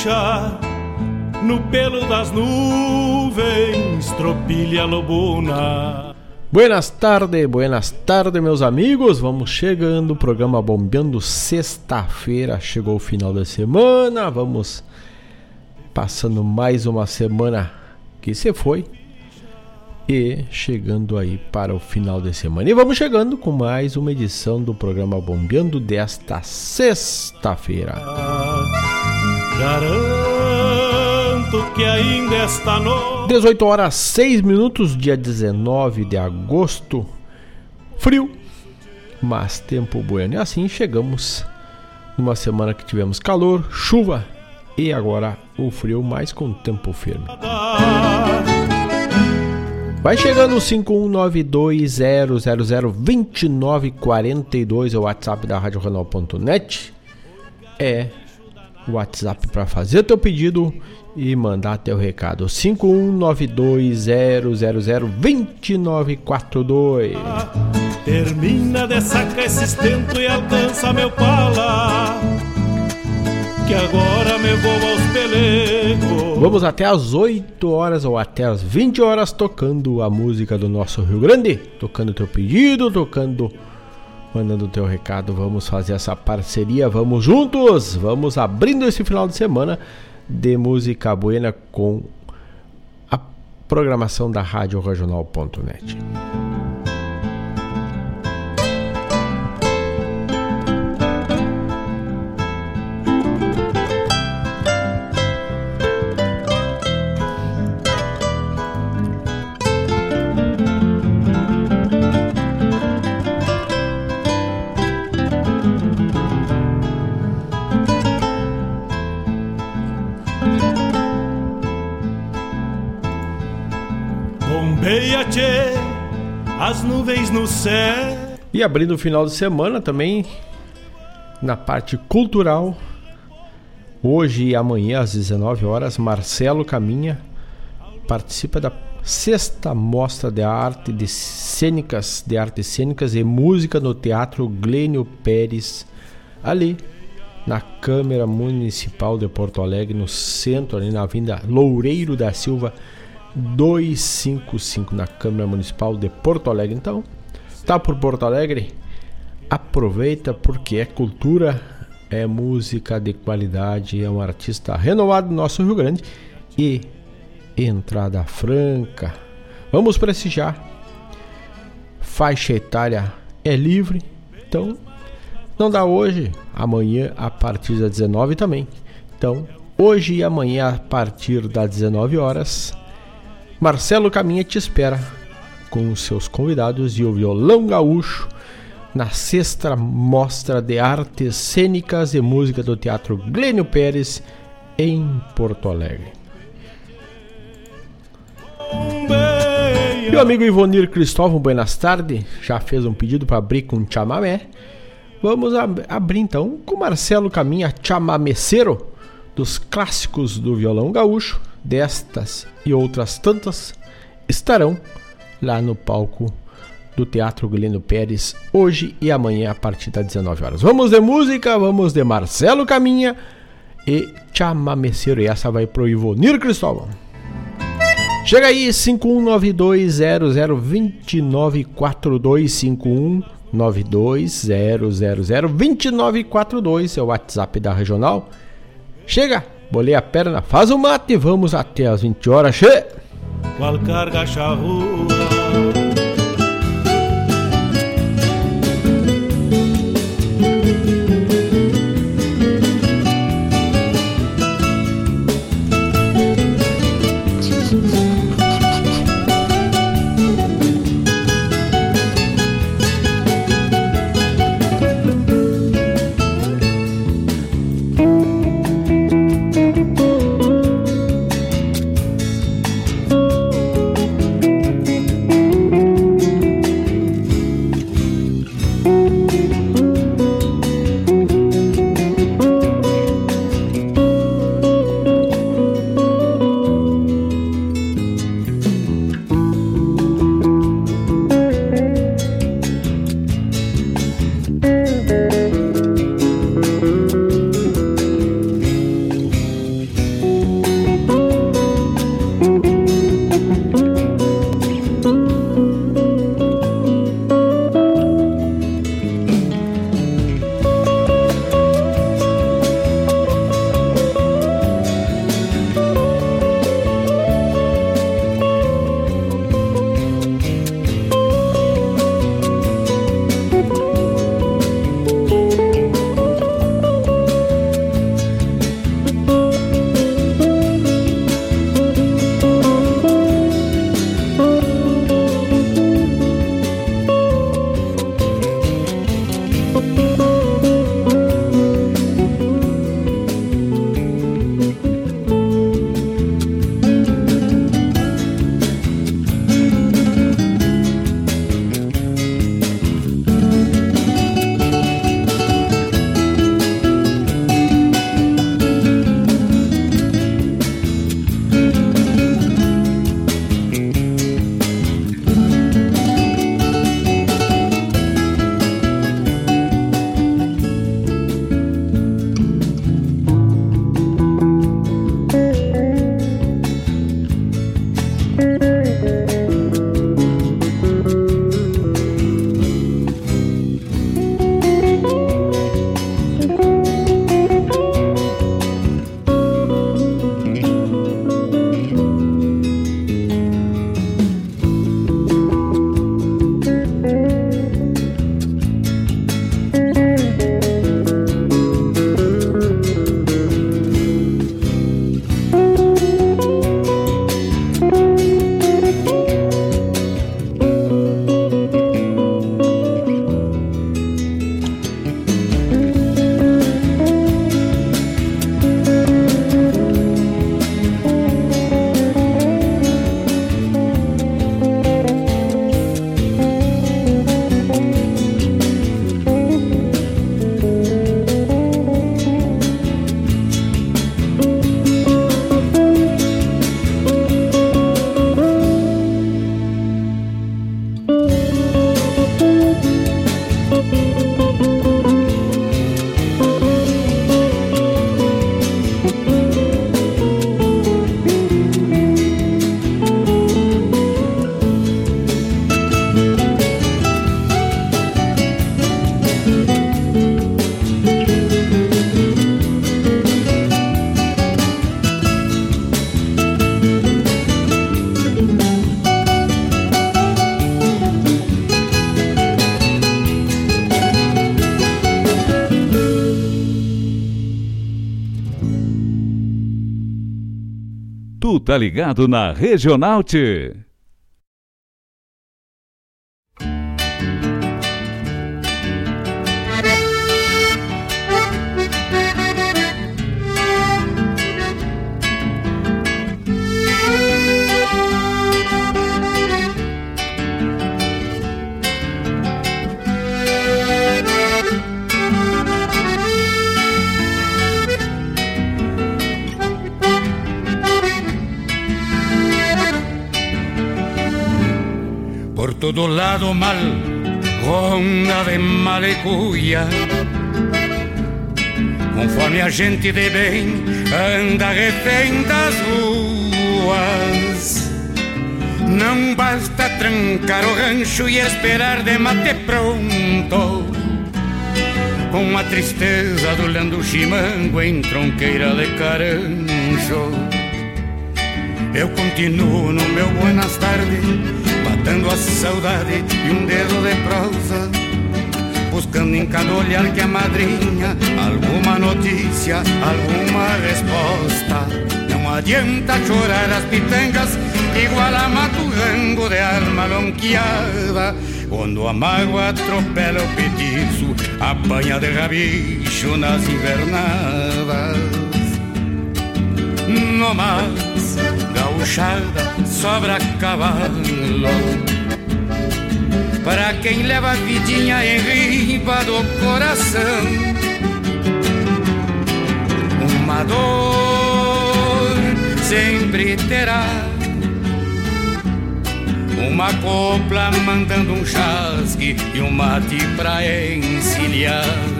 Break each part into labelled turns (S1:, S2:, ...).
S1: Ficha no pelo das nuvens, tropilha lobuna.
S2: Buenas tardes, buenas tardes, meus amigos. Vamos chegando, programa Bombeando sexta-feira. Chegou o final da semana. Vamos passando mais uma semana que se foi e chegando aí para o final de semana. E vamos chegando com mais uma edição do programa Bombeando desta sexta-feira.
S1: Garanto que ainda esta noite
S2: 18 horas 6 minutos, dia 19 de agosto. Frio, mas tempo bueno. E assim chegamos numa semana que tivemos calor, chuva e agora o frio, mais com tempo firme. Vai chegando o 51920002942 é o WhatsApp da RádioRenal.net. É o WhatsApp para fazer teu pedido e mandar teu recado. 51920002942.
S1: termina de sacar esse estento e alcança meu pala. Que agora me vou aos pelecos.
S2: Vamos até às 8 horas ou até às 20 horas tocando a música do nosso Rio Grande, tocando teu pedido, tocando mandando teu recado. Vamos fazer essa parceria, vamos juntos. Vamos abrindo esse final de semana de música buena com a programação da Rádio Regional.net.
S1: nuvens no céu.
S2: E abrindo o final de semana também na parte cultural. Hoje e amanhã às 19 horas, Marcelo Caminha participa da sexta mostra de arte de cênicas, de artes cênicas e música no Teatro Glênio Pérez, ali na Câmara Municipal de Porto Alegre, no centro, ali na Avenida Loureiro da Silva 255, na Câmara Municipal de Porto Alegre. Então, tá por Porto Alegre? Aproveita porque é cultura, é música de qualidade, é um artista renomado do nosso Rio Grande e entrada franca. Vamos prestigiar. Faixa etária é livre, então não dá hoje, amanhã a partir das 19 também. Então, hoje e amanhã a partir das 19 horas, Marcelo Caminha te espera com os seus convidados e o violão gaúcho na sexta mostra de artes cênicas e música do Teatro Glênio Pérez em Porto Alegre. Meu amigo Ivonir Cristóvão, buenas tardes. Já fez um pedido para abrir com chamamé. Vamos ab abrir então com Marcelo Caminha chamameceiro dos clássicos do violão gaúcho. Destas e outras tantas estarão lá no palco do Teatro Guilherme Pérez hoje e amanhã a partir das 19 horas. Vamos de música, vamos de Marcelo Caminha e chamameceiro. E essa vai pro Ivonir Cristóvão. Chega aí, 5192002942, 5192002942, é o WhatsApp da Regional. Chega, bolei a perna, faz o mate e vamos até as 20 horas, che!
S1: Qual carga charrua
S3: tá ligado na Regional T.
S4: lado mal, onda de malecuia. Conforme a gente de bem anda refém das ruas. Não basta trancar o rancho e esperar de mate pronto. Com a tristeza do lando chimango em tronqueira de caranjo. Eu continuo no meu buenas tardes matando a saudade e um dedo de prosa Buscando em cada olhar que a madrinha Alguma notícia, alguma resposta. Não adianta chorar as pitangas Igual a maturrango de arma lonqueada Quando a mágoa atropela o petiço Apanha de rabicho nas invernadas. No gauchada sobra cavalo. Para quem leva a vidinha em riba do coração Uma dor sempre terá. Uma copla mandando um chasque E um mate pra encilhar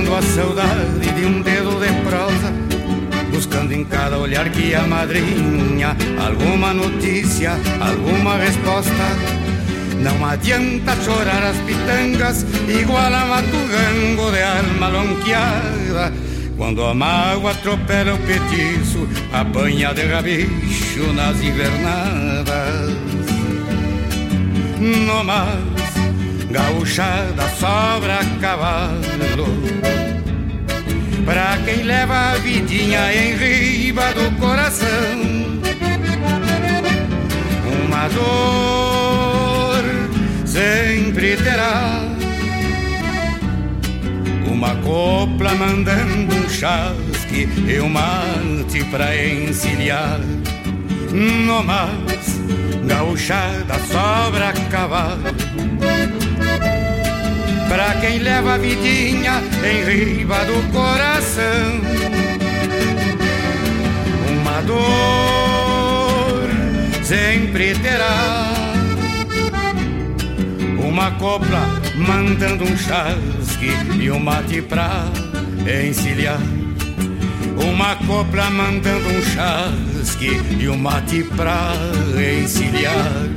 S4: matando a saudade de um dedo de prosa, buscando em cada olhar que a madrinha alguma notícia, alguma resposta. Não adianta chorar as pitangas, igual a matugango de alma lonqueada. Quando a mágoa atropela o petiço, apanha de rabicho nas invernadas. No mar gauchada sobra cavalo. Pra quem leva a vidinha em riba do coração Uma dor sempre terá. Uma copla mandando um chasque E um mate pra encilhar. No mais, gauchada sobra cavalo Pra quem leva a vidinha em riba do coração. Uma dor sempre terá. Uma copla mandando um chasque E um mate pra encilhar. Uma copla mandando um chasque e um mate pra encilhar.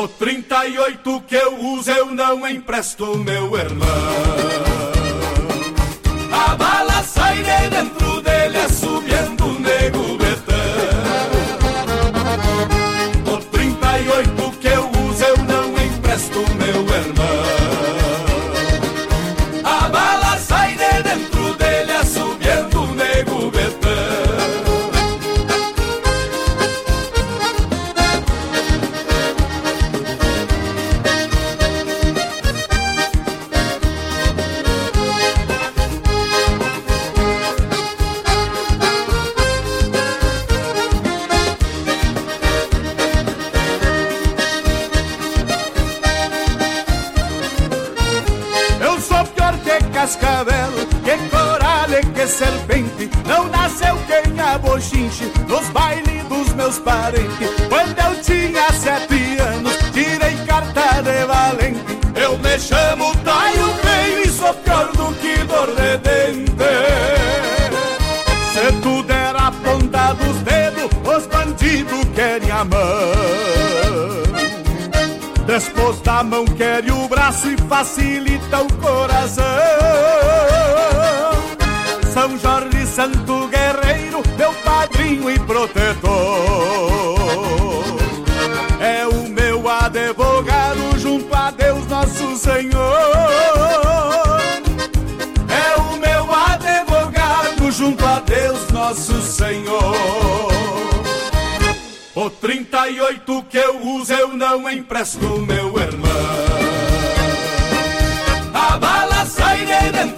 S5: O
S6: 38 que eu uso eu não empresto, meu irmão. A bala sai de dentro dele, subindo o nego. mão quer o braço e facilita o coração. São Jorge Santo Guerreiro, meu padrinho e protetor. É o meu advogado junto a Deus Nosso Senhor. É o meu advogado junto a Deus Nosso Senhor. O 38 que eu uso eu não empresto, meu hermano.
S3: baby.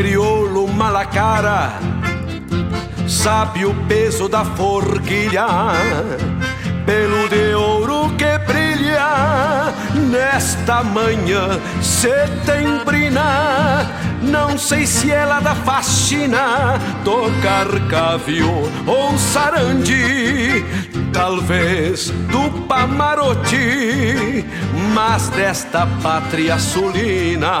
S6: crioulo malacara sabe o peso da forquilha, pelo de ouro que brilha nesta manhã setembrina. Não sei se ela da faxina tocar cavio ou sarandi, talvez do Pamarote, mas desta pátria sulina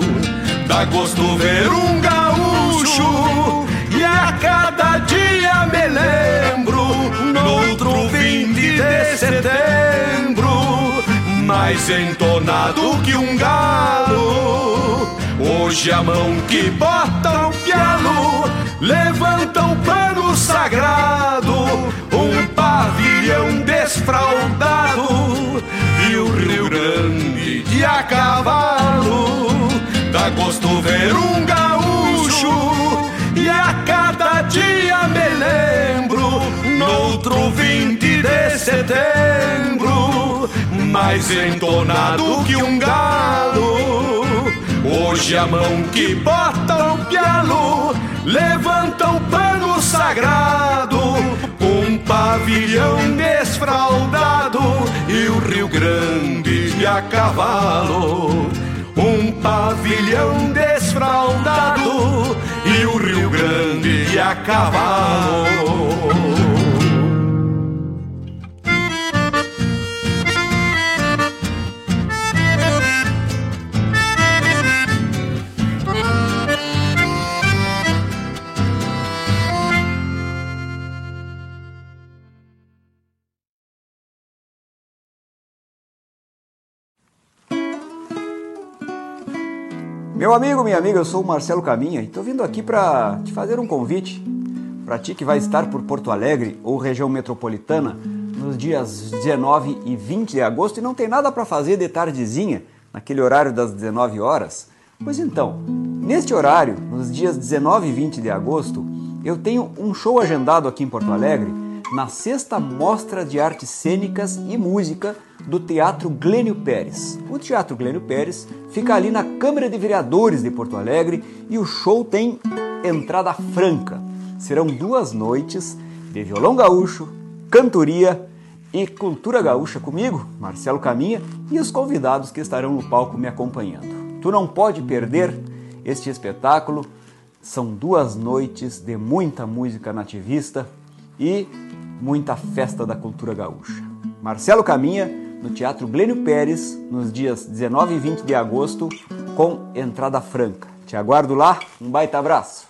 S6: Dá gosto ver um gaúcho e a cada dia me lembro, no outro 20 de setembro, mais entonado que um galo. Hoje a mão que bota o pialo levanta o pano sagrado, um pavilhão desfraldado e o Rio Grande de a cavalo. Dá gosto ver um gaúcho e a cada dia me lembro, noutro 20 de setembro, mais entonado que um galo. Hoje a mão que bota o pialo levanta o pano sagrado, um pavilhão desfraldado e o Rio Grande a cavalo. Um pavilhão desfraldado e o Rio Grande a cavalo.
S7: Meu amigo, minha amiga, eu sou o Marcelo Caminha e estou vindo aqui para te fazer um convite para ti que vai estar por Porto Alegre ou região metropolitana nos dias 19 e 20 de agosto e não tem nada para fazer de tardezinha, naquele horário das 19 horas. Pois então, neste horário, nos dias 19 e 20 de agosto, eu tenho um show agendado aqui em Porto Alegre na sexta Mostra de Artes Cênicas e Música do Teatro Glênio Pérez. O Teatro Glênio Pérez fica ali na Câmara de Vereadores de Porto Alegre e o show tem entrada franca. Serão duas noites de violão gaúcho, cantoria e cultura gaúcha comigo, Marcelo Caminha, e os convidados que estarão no palco me acompanhando. Tu não pode perder este espetáculo. São duas noites de muita música nativista e muita festa da cultura gaúcha. Marcelo Caminha, no Teatro Glênio Pérez, nos dias 19 e 20 de agosto, com entrada franca. Te aguardo lá, um baita abraço!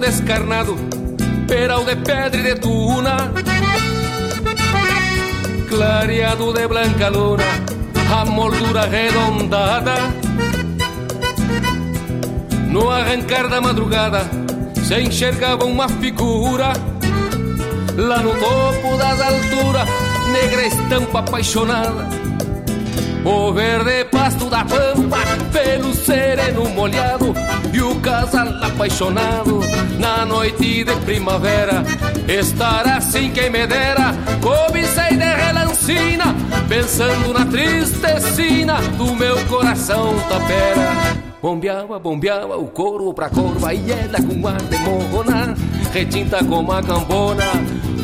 S8: Descarnado, peral de pedra e de tuna, clareado de branca luna, a moldura arredondada. No arrancar da madrugada, se enxergava uma figura, lá no topo das alturas, negra estampa apaixonada. O verde pasto da pampa, pelo sereno molhado apaixonado na noite de primavera. Estar assim quem me dera, cobicei de relancina Pensando na tristecina do meu coração tapera. Bombeava, bombeava o couro pra corva e ela com ar de morrona Retinta como a cambona,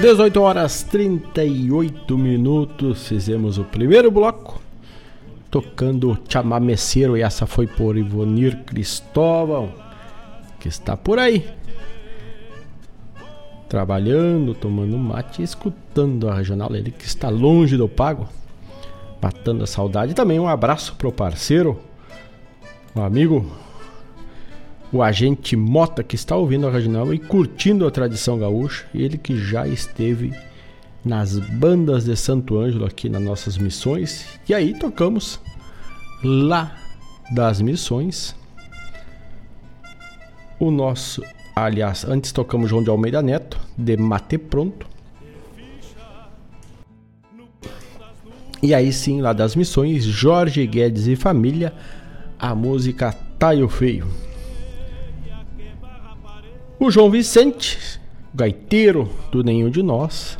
S2: 18 horas 38 minutos, fizemos o primeiro bloco, tocando chamameceiro, e essa foi por Ivonir Cristóvão, que está por aí, trabalhando, tomando mate e escutando a regional, ele que está longe do pago, matando a saudade. Também um abraço pro parceiro, um amigo o agente Mota que está ouvindo a regional e curtindo a tradição gaúcha, ele que já esteve nas bandas de Santo Ângelo aqui nas nossas missões. E aí tocamos lá das missões. O nosso, aliás, antes tocamos João de Almeida Neto, de Mate Pronto. E aí sim, lá das missões, Jorge Guedes e família, a música Taio Feio. O João Vicente, gaiteiro do Nenhum de Nós,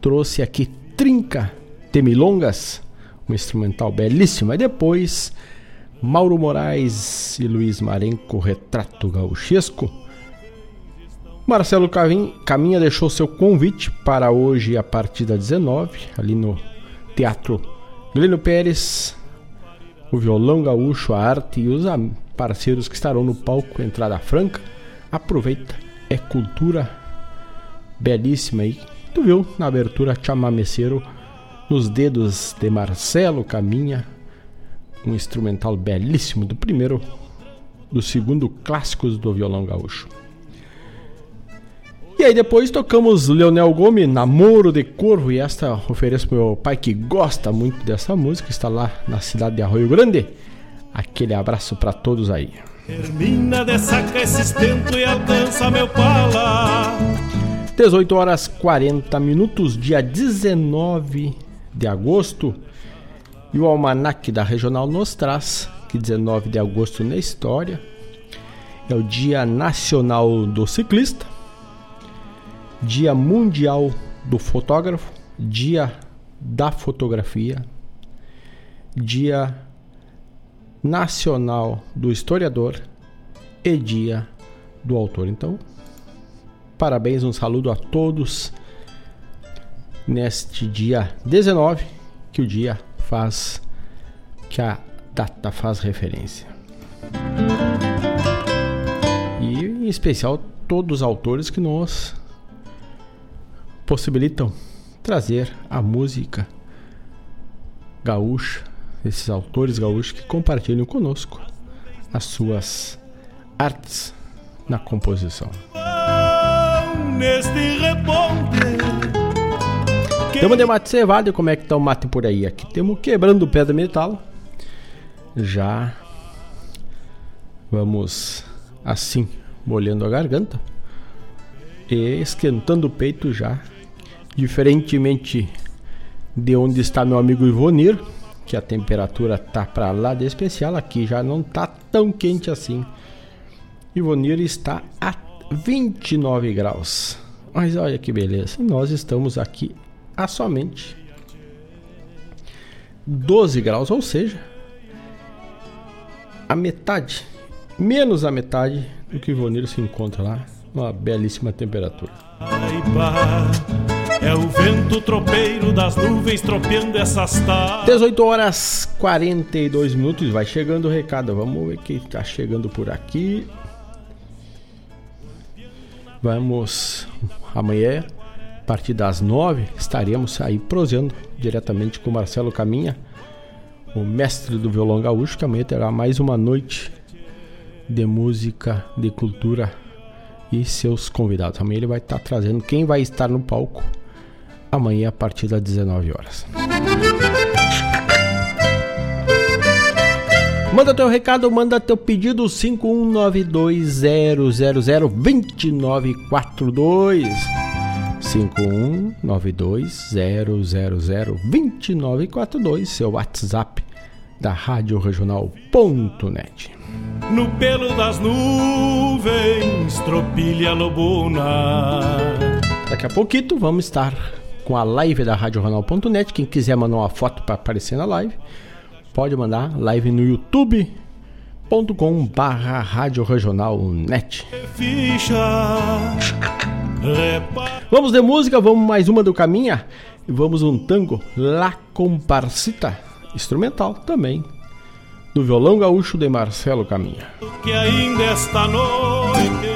S2: trouxe aqui Trinca Temilongas, um instrumental belíssimo. E depois, Mauro Moraes e Luiz Marenco, Retrato Gauchesco. Marcelo Caminha deixou seu convite para hoje a partir das 19, ali no Teatro Glênio Pérez. O violão gaúcho, a arte e os parceiros que estarão no palco, entrada franca aproveita, é cultura belíssima aí. Tu viu na abertura chamameceiro nos dedos de Marcelo Caminha, um instrumental belíssimo do primeiro, do segundo clássicos do violão gaúcho. E aí depois tocamos Leonel Gomes, Namoro de Corvo, e esta ofereço pro meu pai que gosta muito dessa música, está lá na cidade de Arroio Grande. Aquele abraço para todos aí.
S1: Termina de sacar esse estento e alcança meu pala.
S2: 18 horas 40 minutos, dia 19 de agosto. E o almanac da Regional nos traz que 19 de agosto na história é o Dia Nacional do Ciclista, Dia Mundial do Fotógrafo, Dia da Fotografia, Dia Nacional do Historiador e Dia do Autor. Então, parabéns, um saludo a todos neste dia 19, que o dia faz, que a data faz referência. E em especial todos os autores que nos possibilitam trazer a música gaúcha, esses autores gaúchos que compartilham conosco as suas artes na composição. Temos de mate cevado, como é que tá o mate por aí? Aqui temos quebrando pedra metal. Já vamos assim, molhando a garganta e esquentando o peito já. Diferentemente de onde está meu amigo Ivonir, que a temperatura tá para lá de especial, aqui já não tá tão quente assim. Ivonir está a 29 graus. Mas olha que beleza, nós estamos aqui a somente 12 graus, ou seja, a metade, menos a metade do que Ivonir se encontra lá, uma belíssima temperatura. É o vento tropeiro das nuvens tropeando essas tardes. 18 horas 42 minutos. Vai chegando o recado. Vamos ver quem está chegando por aqui. Vamos amanhã, a partir das 9, estaremos aí prosendo diretamente com Marcelo Caminha, o mestre do violão gaúcho, que amanhã terá mais uma noite de música, de cultura e seus convidados. Amanhã ele vai estar trazendo quem vai estar no palco amanhã a partir das 19 horas. Manda teu recado, manda teu pedido 51920002942 51920002942 seu WhatsApp da Rádio Regional.net.
S1: No pelo das nuvens, tropilha lobuna.
S2: Daqui a pouquinho vamos estar com a live da RadioJornal.net. Quem quiser mandar uma foto para aparecer na live, pode mandar live no youtube.com barra Rádio Regional.net. Vamos de música, vamos mais uma do Caminha e vamos um tango La Comparsita, instrumental também, do violão gaúcho de Marcelo Caminha.
S1: Que ainda esta noite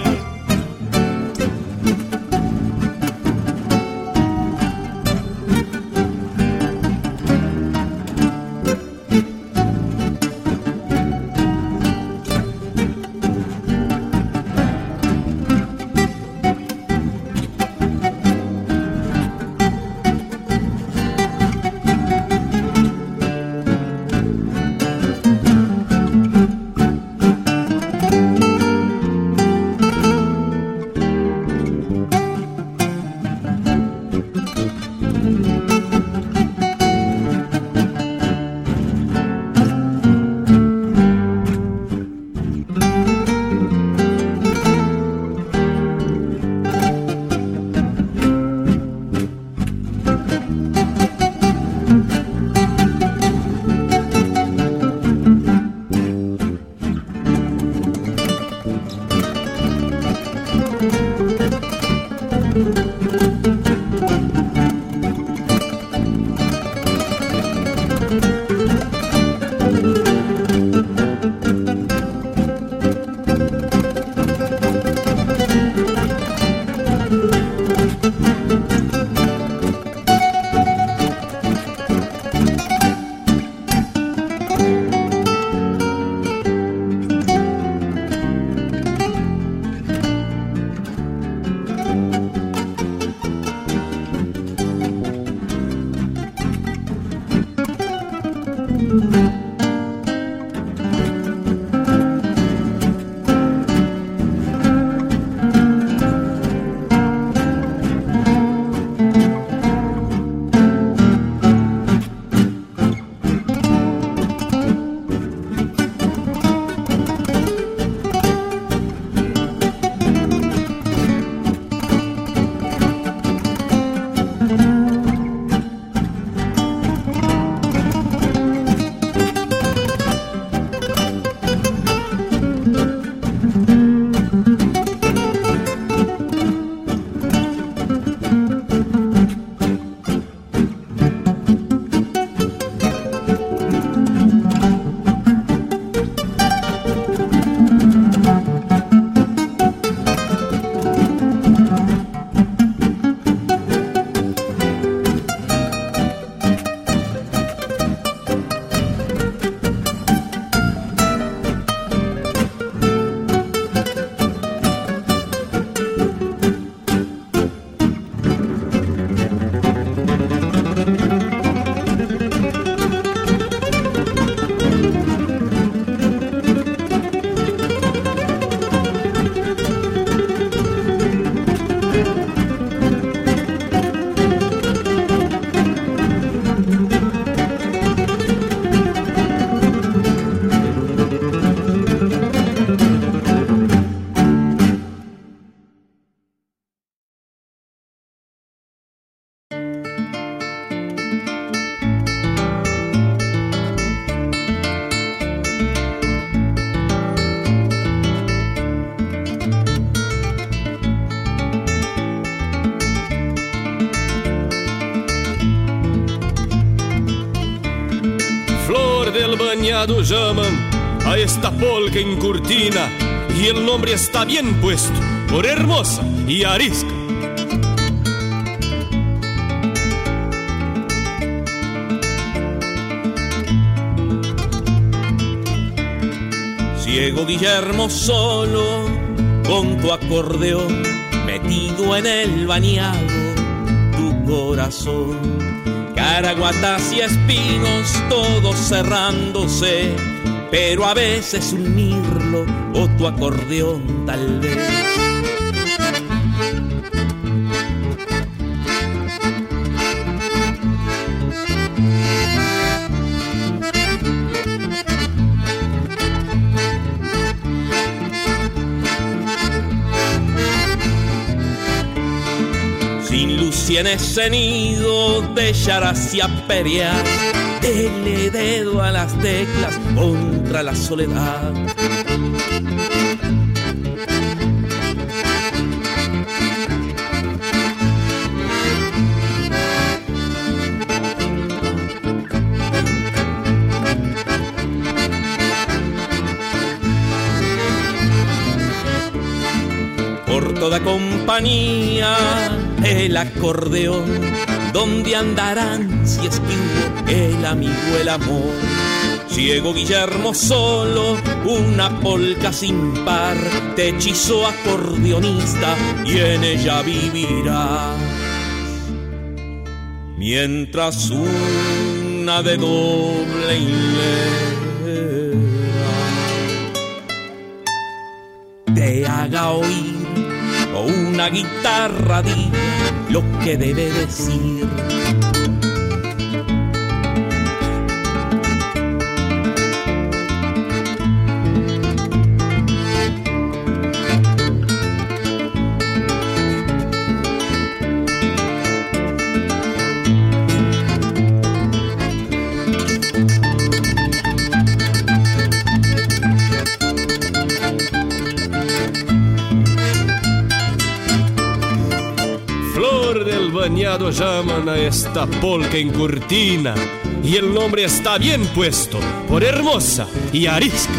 S9: llaman a esta polca en cortina y el nombre está bien puesto por hermosa y arisca.
S10: Ciego Guillermo solo con tu acordeón metido en el bañado tu corazón. Caraguatas y espinos todos cerrándose, pero a veces un mirlo o tu acordeón tal vez. Si en ese nido de y pelear, dele dedo a las teclas contra la soledad. Por toda compañía el acordeón, ¿dónde andarán si es que el amigo el amor? Ciego Guillermo solo, una polca sin par, te hechizó acordeonista y en ella vivirás. Mientras una de doble hilera te haga oír o una guitarra lo que debe decir.
S9: Llaman a esta polca en cortina y el nombre está bien puesto por hermosa y arisca.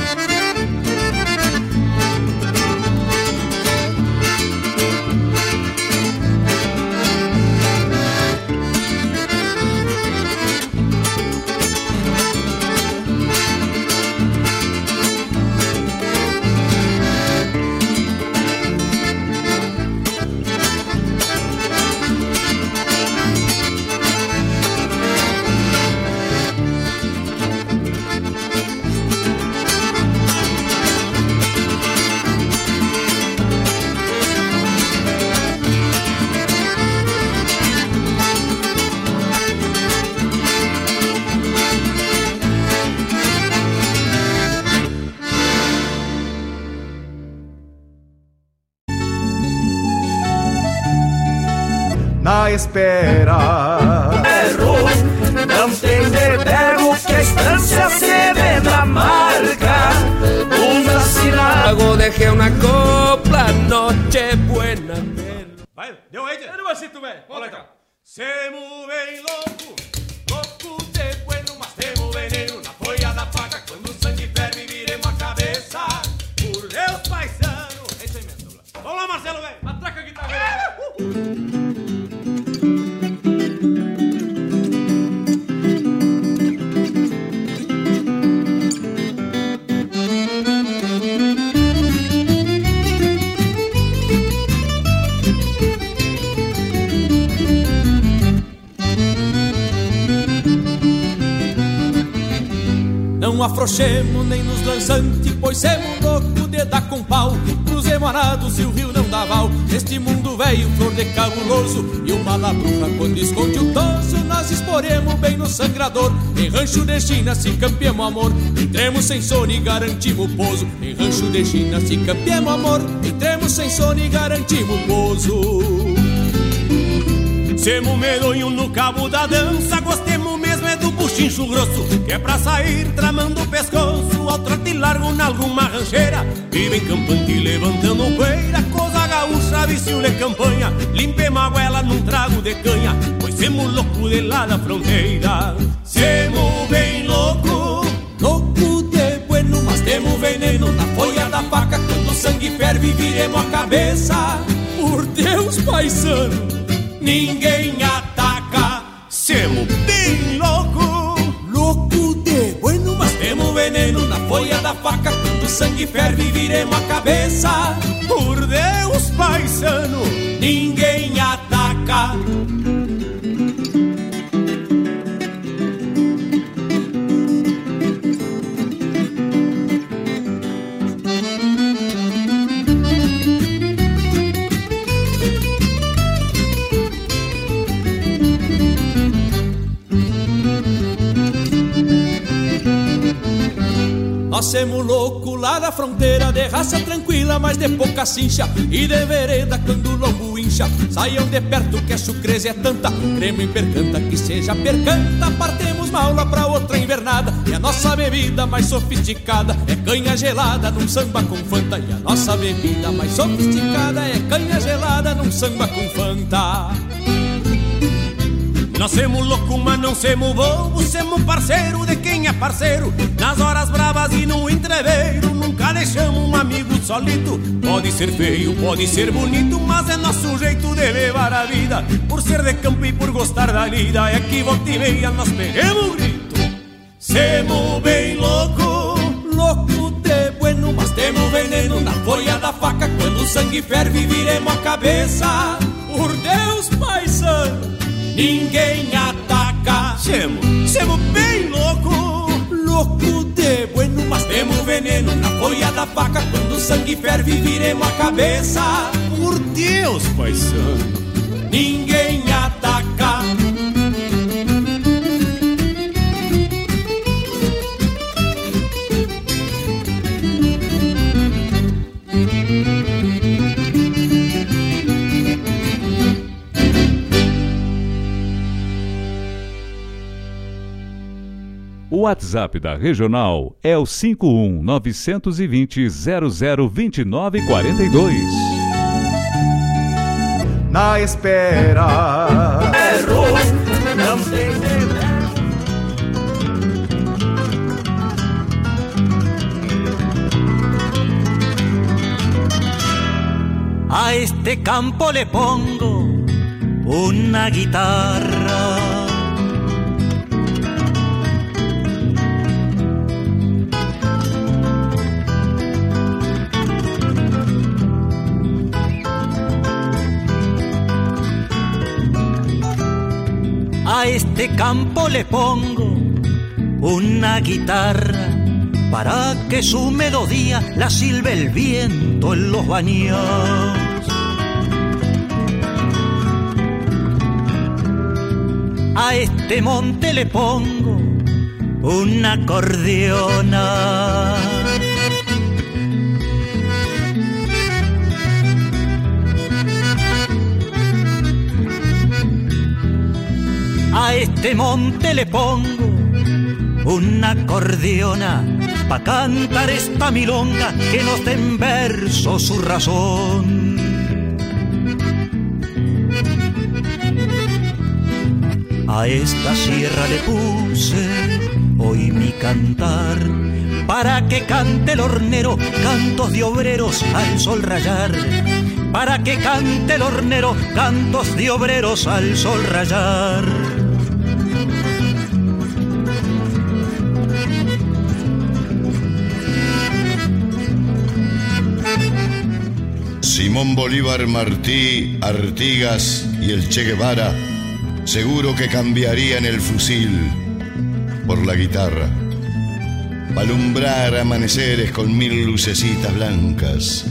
S11: Espera.
S5: Erro, não tem verbo que a estância se vê na marca. Una cidade.
S8: Luego dejé una
S12: afrouxemos nem nos lançante, pois semos louco de dar com pau. Cruzemos arados e o rio não dá val. Neste mundo velho, flor de cabuloso. E uma labruca quando esconde o toso, nós exporemos bem no sangrador. Em rancho de China se campeamos amor. Entremos sem sono e garantimos pouso. Em rancho de China se campeamos amor. Entremos sem sono e garantimos pouso.
S9: Semos medonho no cabo da dança, do buchincho grosso, que é pra sair tramando o pescoço, ao trote largo nalguma rancheira, vive em campante levantando poeira, coisa gaúcha, vício de campanha, limpemos a goela num trago de canha, pois semos louco de lá da fronteira, semos bem louco, louco
S12: veneno na folha da faca. Quando o sangue ferve viremos a cabeça. Por Deus, paisano, ninguém faca Quando o sangue ferve viremos a cabeça.
S10: Por Deus, paisano,
S12: ninguém ataca Nós louco lá da fronteira De raça tranquila, mas de pouca cincha E de vereda quando o lombo incha. Saiam de perto que a chucreza é tanta Cremo em percanta que seja percanta. Partemos uma aula pra outra invernada E a nossa bebida mais sofisticada É canha gelada num samba com fanta. E a nossa bebida mais sofisticada É canha gelada num samba com fanta
S10: nós semos louco, mas não semos bobo Semos parceiro de quem é parceiro. Nas horas bravas e no entreveiro Nunca deixamos um amigo solito. Pode ser feio, pode ser bonito Mas é nosso jeito de levar a vida. Por ser de campo e por gostar da lida É que volta e meia nós peguemos o grito. Semos bem louco
S12: Louco de bueno, mas temos veneno Na folha da faca. Quando o sangue ferve viremos a cabeça. Por Deus, paisano ninguém ataca.
S10: Semo, semo bem louco,
S12: louco de bueno, mas temos veneno na folha da faca. Quando o sangue ferve, viremos a cabeça.
S10: Por Deus, paisano,
S12: ninguém ataca.
S3: WhatsApp da Regional é o 51 920 0029 42.
S5: Na espera.
S12: Errou, não tem
S13: A este campo le pongo una guitarra a este campo le pongo una guitarra para que su melodía la silbe el viento en los baños. A este monte le pongo una acordeona a este monte le pongo una acordeona pa' cantar esta milonga que nos den verso su razón. A esta sierra le puse hoy mi cantar para que cante el hornero cantos de obreros al sol rayar. Para que cante el hornero cantos de obreros al sol rayar.
S14: Simón Bolívar Martí, Artigas y el Che Guevara, seguro que cambiarían el fusil por la guitarra. Alumbrar amaneceres con mil lucecitas blancas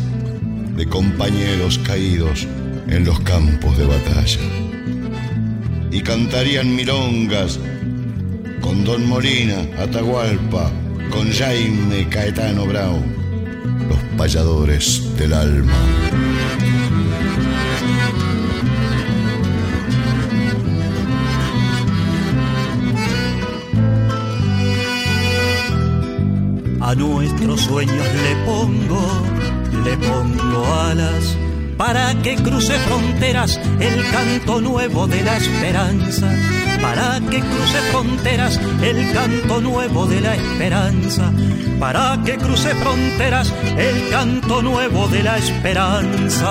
S14: de compañeros caídos en los campos de batalla. Y cantarían milongas con Don Molina, Atahualpa, con Jaime Caetano Brau, los payadores del alma.
S13: A nuestros sueños le pongo, le pongo alas para que cruce fronteras el canto nuevo de la esperanza, para que cruce fronteras el canto nuevo de la esperanza, para que cruce fronteras el canto nuevo de la esperanza.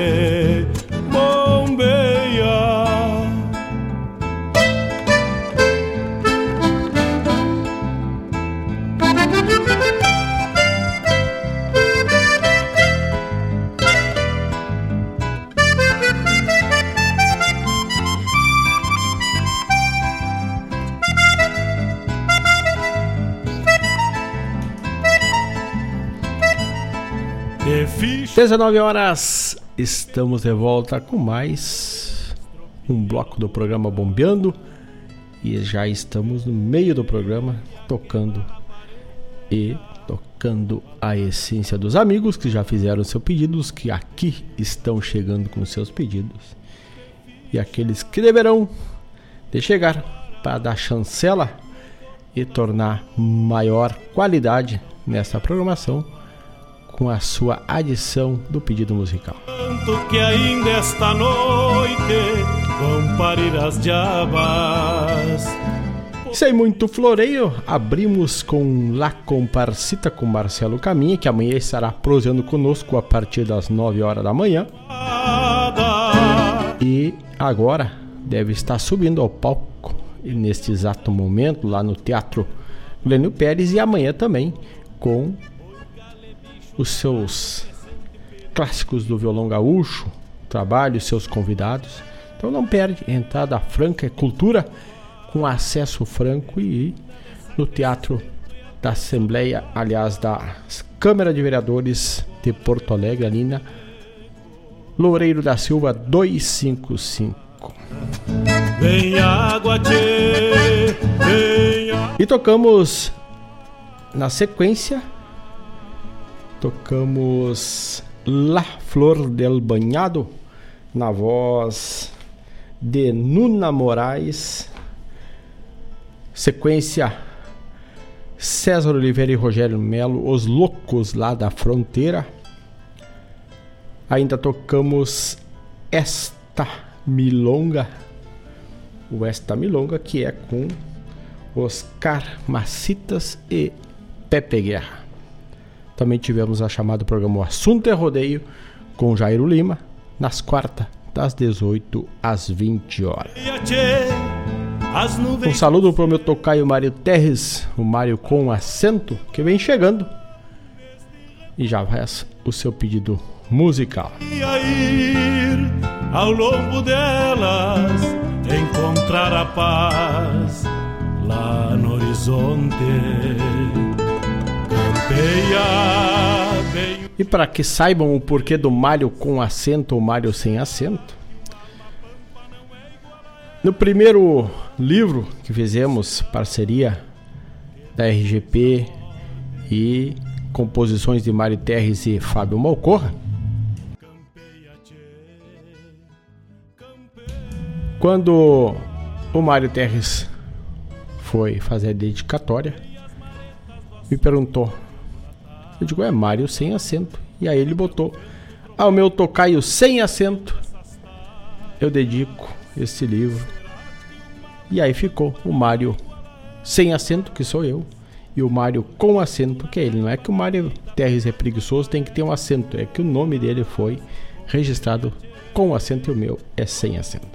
S2: 19 horas, estamos de volta com mais um bloco do programa Bombeando. E já estamos no meio do programa tocando e tocando a essência dos amigos que já fizeram seus pedidos, que aqui estão chegando com seus pedidos. E aqueles que deverão de chegar para dar chancela e tornar maior qualidade nessa programação com a sua adição do pedido musical.
S1: Tanto que ainda esta noite vão parir as diabas.
S2: Sem muito floreio, abrimos com La Comparsita com Marcelo Caminha, que amanhã estará prosseando conosco a partir das 9 horas da manhã. E agora deve estar subindo ao palco neste exato momento lá no Teatro Glênio Pérez e amanhã também com os seus clássicos do violão gaúcho, trabalho, seus convidados. Então não perde, entrada franca é cultura com acesso franco e no Teatro da Assembleia, aliás, da Câmara de Vereadores de Porto Alegre, ali na Loureiro da Silva 255.
S1: Vem água, tchê, vem água.
S2: E tocamos na sequência tocamos La Flor del Banhado na voz de Nuna Moraes. Sequência César Oliveira e Rogério Melo, Os Loucos lá da Fronteira. Ainda tocamos esta milonga, o esta milonga que é com Oscar Macitas e Pepe Guerra. Também tivemos a chamada programa O Assunto é Rodeio com Jairo Lima nas quartas das 18 às 20 horas. Um saludo para o meu tocaio Mário Terres, o Mário com acento, que vem chegando. E já vai o seu pedido musical.
S1: ir ao longo delas, encontrar a paz lá no horizonte.
S2: E para que saibam o porquê do malho com acento ou malho sem acento, no primeiro livro que fizemos, parceria da RGP e composições de Mário Terres e Fábio Malcorra, quando o Mário Terres foi fazer a dedicatória, me perguntou. Eu digo, é Mário sem acento. E aí ele botou ao meu tocaio sem acento. Eu dedico esse livro. E aí ficou o Mário sem acento, que sou eu, e o Mário com acento, que é ele. Não é que o Mário Terres é preguiçoso, tem que ter um acento, é que o nome dele foi registrado com acento e o meu é sem acento.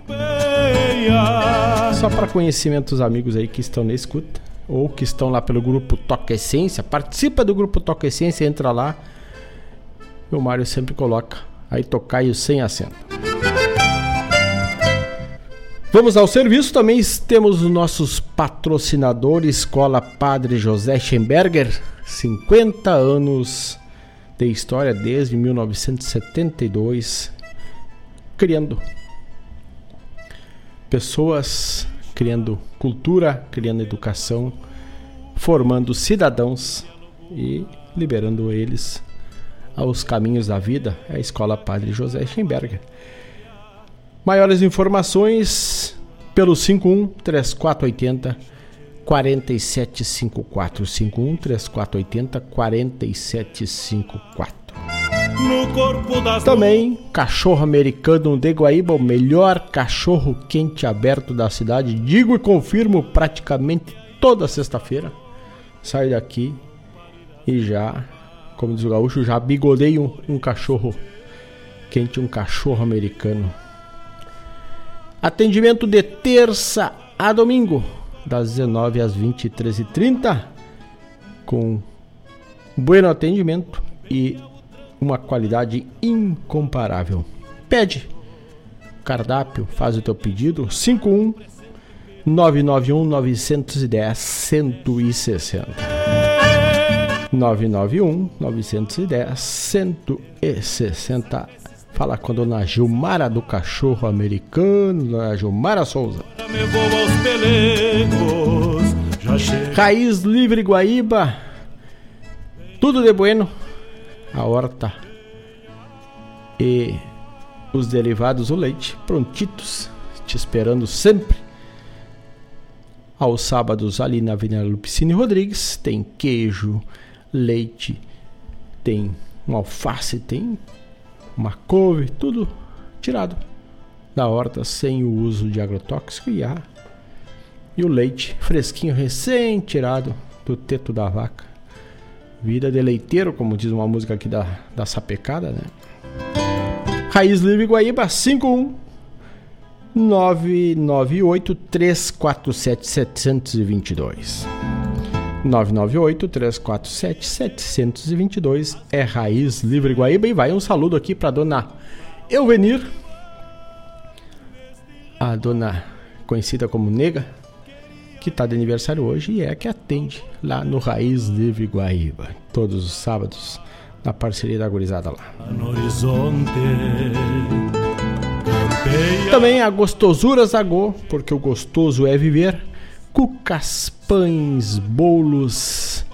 S2: Só para conhecimento dos amigos aí que estão na escuta ou que estão lá pelo grupo Toca Essência, participa do grupo Toca Essência, entra lá. O Mário sempre coloca aí tocaio sem acento. Vamos ao serviço, também temos os nossos patrocinadores, Escola Padre José Schemberger, 50 anos de história desde 1972, criando pessoas, criando cultura, criando educação, formando cidadãos e liberando eles aos caminhos da vida. É a Escola Padre José Schemberger. Maiores informações pelo 51 3480 4754 51 3480 4754. No corpo das Também cachorro americano de Guaíba, o melhor cachorro quente aberto da cidade. Digo e confirmo praticamente toda sexta-feira. Saio daqui e já, como diz o gaúcho, já bigodei um, um cachorro quente, um cachorro americano Atendimento de terça a domingo, das 19 às 23h30, com bom atendimento e uma qualidade incomparável. Pede cardápio, faz o teu pedido, 51 991 910 160. 991 910 160 Fala com a dona Gilmara do Cachorro Americano, dona Gilmara Souza. Raiz Livre Guaíba, tudo de bueno. A horta e os derivados do leite prontitos, te esperando sempre. Aos sábados ali na Avenida Lupicine Rodrigues tem queijo, leite, tem um alface, tem uma couve, tudo tirado da horta sem o uso de agrotóxico e. E o leite fresquinho, recém tirado do teto da vaca. Vida de leiteiro, como diz uma música aqui da, da sapecada, né? Raiz Livre Guaíba 51 998 347 722. 998 347 722 é Raiz Livre Guaíba. E vai um saludo aqui para dona Elvenir, a dona conhecida como Nega, que está de aniversário hoje e é a que atende lá no Raiz Livre Guaíba, todos os sábados, na parceria da gurizada lá. No horizonte. Também a Gostosura Zagô, porque o gostoso é viver cucas, pães, bolos,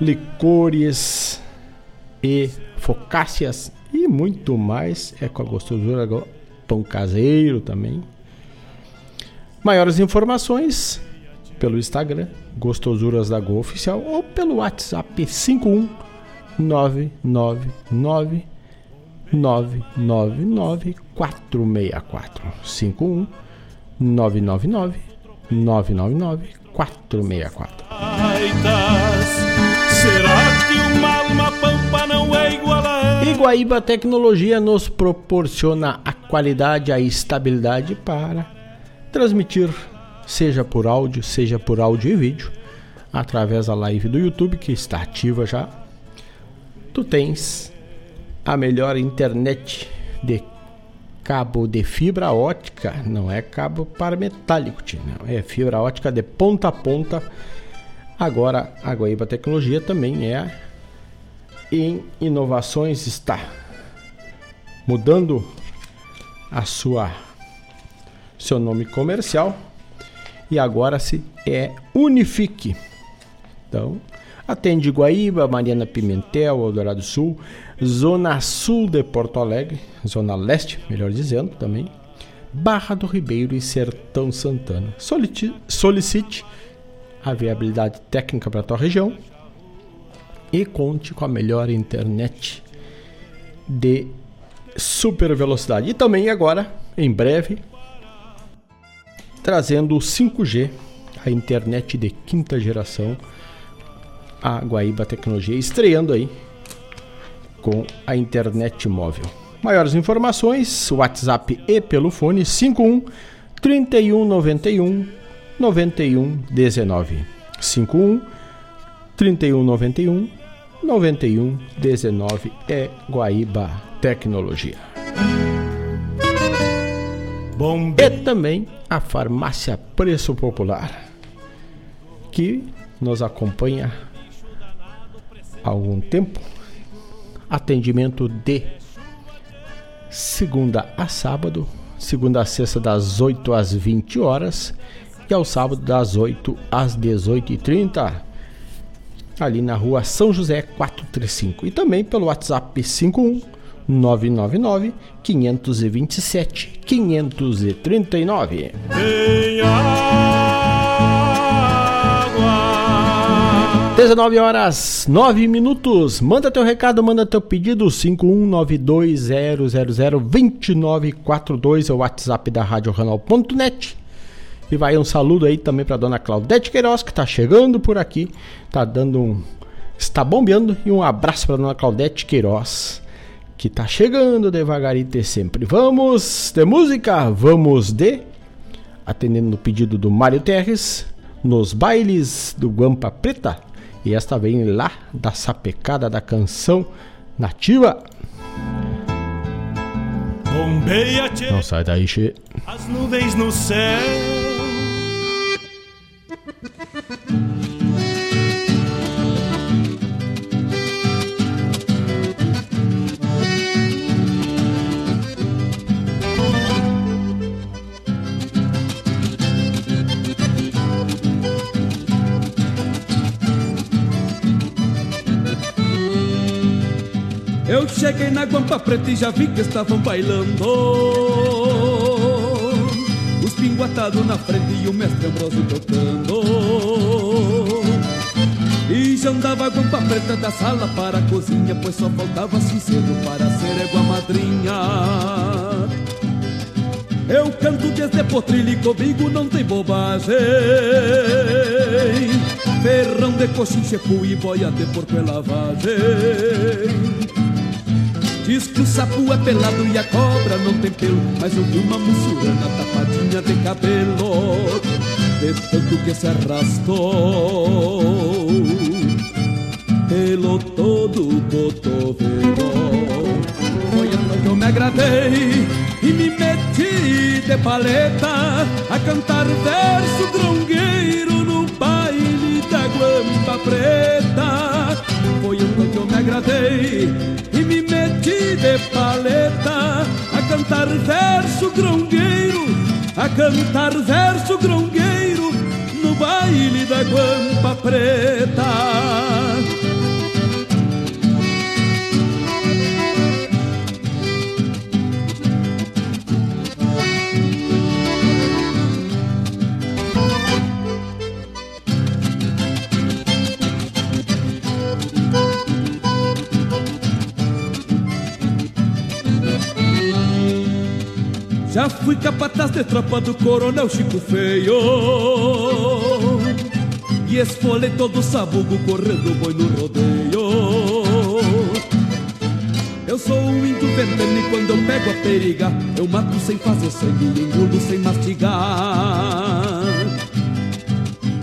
S2: licores e focáceas e muito mais. É com a gostosura pão caseiro também. Maiores informações pelo Instagram, Gostosuras da Go Oficial, ou pelo WhatsApp 51999 999 464 51 999 999 464
S1: Será que uma alma pampa não é igual a?
S2: Iguaíba Tecnologia nos proporciona a qualidade, a estabilidade para transmitir, seja por áudio, seja por áudio e vídeo, através da live do YouTube que está ativa já. Tu tens a melhor internet de cabo de fibra ótica, não é cabo parametálico, não, é fibra ótica de ponta a ponta. Agora a Guaíba Tecnologia também é em inovações está mudando a sua seu nome comercial e agora se é Unifique. Então, atende Guaíba, Mariana Pimentel, Eldorado Sul, Zona Sul de Porto Alegre, Zona Leste, melhor dizendo, também, Barra do Ribeiro e Sertão Santana. Solicite, solicite a viabilidade técnica para a tua região e conte com a melhor internet de super velocidade. E também agora, em breve, trazendo o 5G, a internet de quinta geração, a Guaíba Tecnologia, estreando aí com a internet móvel. Maiores informações, WhatsApp e pelo fone 51 3191 9119. 51 3191 9119 é Guaíba Tecnologia. Bom, e também a farmácia Preço Popular, que nos acompanha há algum tempo. Atendimento de segunda a sábado, segunda a sexta das 8 às 20 horas e ao sábado das 8 às 18h30, ali na rua São José 435 e também pelo WhatsApp 51 999 527 539.
S1: Venha
S2: 19 horas 9 minutos. Manda teu recado, manda teu pedido 51920002942 é o WhatsApp da Rádio Ranal.net. E vai um saludo aí também para dona Claudete Queiroz que tá chegando por aqui, tá dando um está bombeando e um abraço para dona Claudete Queiroz que tá chegando devagarito e sempre. Vamos de música, vamos de atendendo no pedido do Mário Terres nos bailes do Guampa Preta. E esta vem lá da sapecada da canção nativa.
S1: Bombeia,
S2: Não sai daí, che.
S1: As nuvens no céu.
S15: Eu cheguei na Guampa Preta e já vi que estavam bailando. Os pinguatados na frente e o mestre Ambroso tocando. E já andava a Guampa Preta da sala para a cozinha Pois só faltava sincero para ser égua madrinha. Eu canto desde potrilho e comigo não tem bobagem. Ferrão de coxim, chefu e boia de porco é lavagem Diz que o sapo é pelado e a cobra não tem pelo Mas eu vi uma mussurana tapadinha de cabelo De tanto que se arrastou Pelo todo o cotovelo. Foi então que eu me agradei E me meti de paleta A cantar verso grongueiro No baile da guampa preta. Foi então que eu me agradei e me de paleta a cantar verso grongueiro, a cantar verso grongueiro no baile da guampa preta. Já fui capataz de tropa do coronel Chico Feio. E esfolei todo o sabugo correndo boi no rodeio. Eu sou um índio vermelho e quando eu pego a periga Eu mato sem fazer sangue e engulo sem mastigar.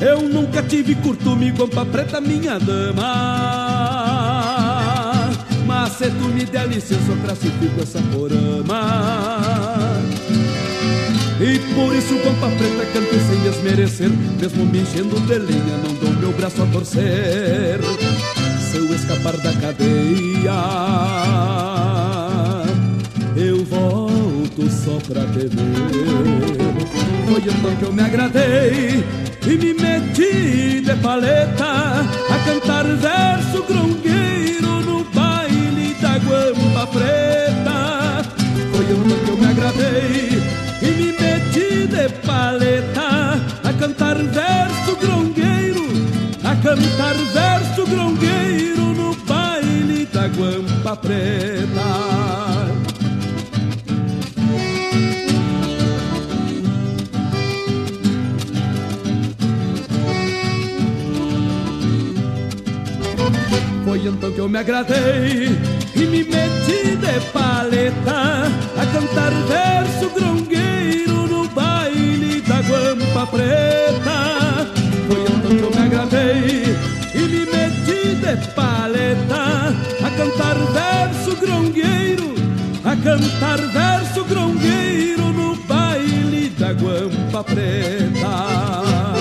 S15: Eu nunca tive curtume, guampa preta, minha dama. Mas tu me der licença eu classifico essa porama e por isso Pampa Preta canto sem desmerecer Mesmo me enchendo de linha não dou meu braço a torcer. Se eu escapar da cadeia Eu volto só pra te ver Foi então que eu me agradei E me meti de paleta A cantar verso grongueiro No baile da Guampa Preta. Foi então que eu me agradei de paleta a cantar verso grongueiro, a cantar verso grongueiro no baile da guampa preta. Foi então que eu me agradei cantar verso grongueiro No baile da guampa preta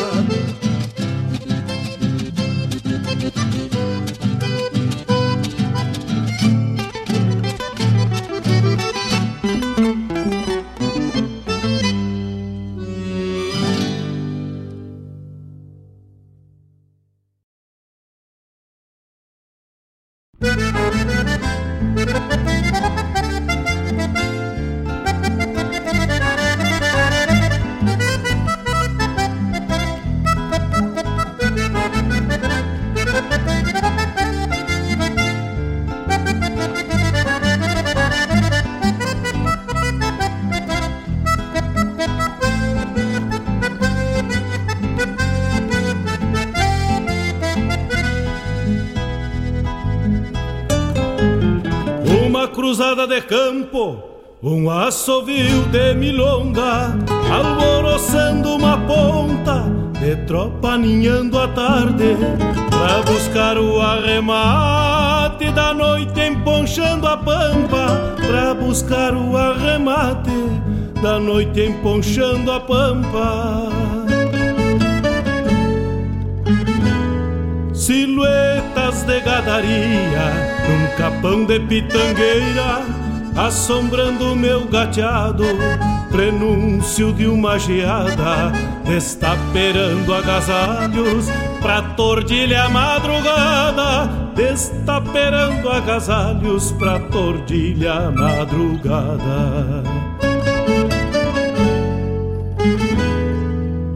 S1: um assovio de milonga, alvoroçando uma ponta de tropa ninhando a tarde, pra buscar o arremate da noite emponchando a pampa, pra buscar o arremate da noite emponchando a pampa. Silhuetas de gadaria num capão de pitangueira assombrando meu gateado, prenúncio de uma geada, destaperando agasalhos pra tordilha madrugada, destaperando agasalhos pra tordilha madrugada.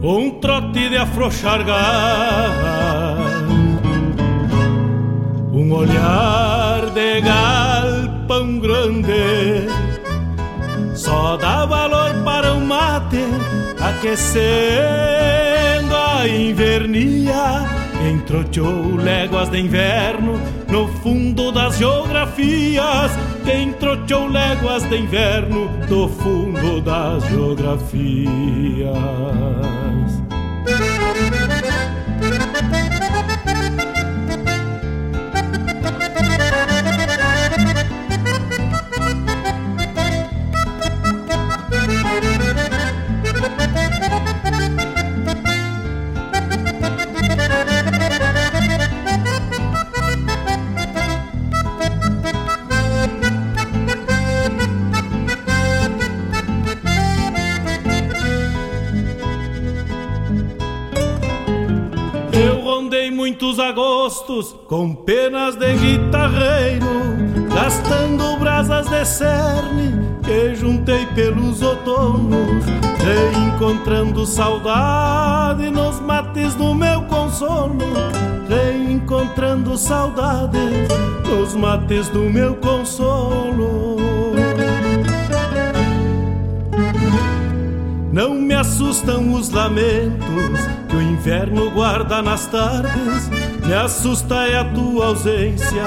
S1: Um trote de afrouxar garra, um olhar de pão grande. Só dá valor para o mate, aquecendo a invernia. Quem troteou léguas de inverno no fundo das geografias. Quem troteou léguas de inverno no fundo das geografias. Com penas de guitarreiro, gastando brasas de cerne que juntei pelos outonos, reencontrando saudade nos mates do meu consolo, reencontrando saudade nos mates do meu consolo. Não me assustam os lamentos que o inverno guarda nas tardes. Me assusta é a tua ausência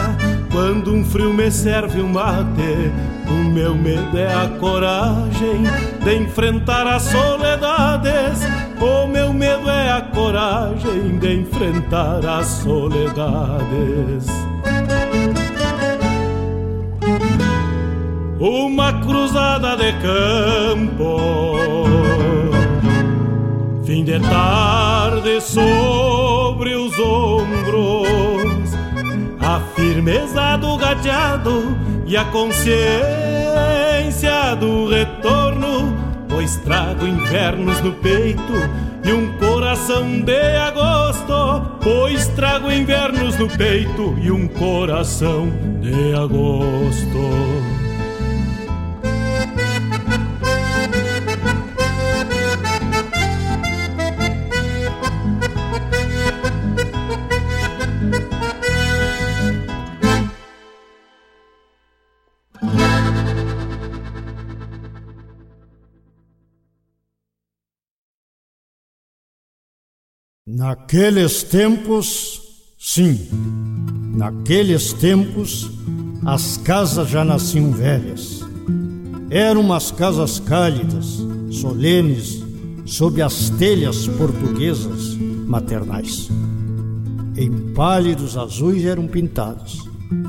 S1: quando um frio me serve um mate. O meu medo é a coragem de enfrentar as soledades. O meu medo é a coragem de enfrentar as soledades. Uma cruzada de campo, fim de tarde sobre os ombros, a firmeza do gateado e a consciência do retorno, pois trago invernos no peito e um coração de agosto, pois trago invernos no peito e um coração de agosto.
S16: Naqueles tempos, sim, naqueles tempos, as casas já nasciam velhas. Eram umas casas cálidas, solenes, sob as telhas portuguesas maternais. Em pálidos azuis eram pintados,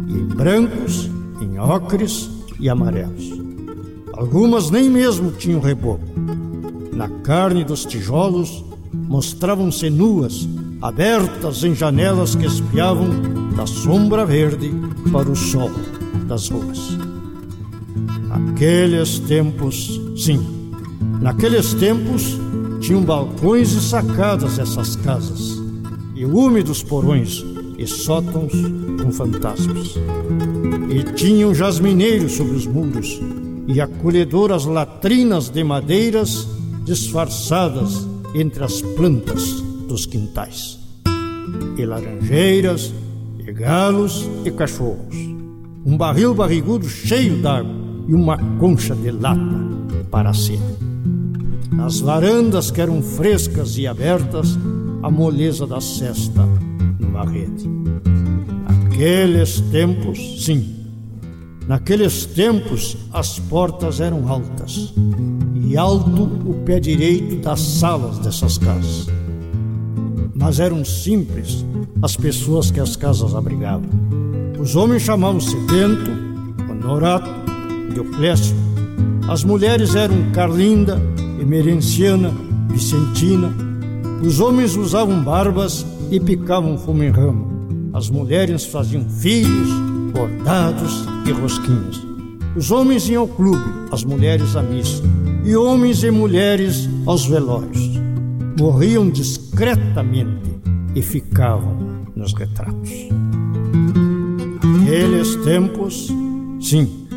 S16: e em brancos, em ocres e amarelos. Algumas nem mesmo tinham reboco. Na carne dos tijolos mostravam-se nuas, abertas em janelas que espiavam da sombra verde para o sol das ruas. Naqueles tempos, sim, naqueles tempos tinham balcões e sacadas essas casas, e úmidos porões e sótãos com fantasmas. E tinham jasmineiros sobre os muros e acolhedoras latrinas de madeiras disfarçadas entre as plantas dos quintais, e laranjeiras, e galos e cachorros, um barril barrigudo cheio d'água e uma concha de lata para ser. Nas varandas que eram frescas e abertas, a moleza da cesta numa rede. Naqueles tempos, sim, naqueles tempos as portas eram altas e alto o pé direito das salas dessas casas. Mas eram simples as pessoas que as casas abrigavam. Os homens chamavam-se Bento, Honorato, Dioclésio. As mulheres eram Carlinda, Emerenciana, Vicentina. Os homens usavam barbas e picavam fumo em ramo. As mulheres faziam filhos, bordados e rosquinhas. Os homens iam ao clube, as mulheres à missa e homens e mulheres aos velórios. Morriam discretamente e ficavam nos retratos. Naqueles tempos, sim,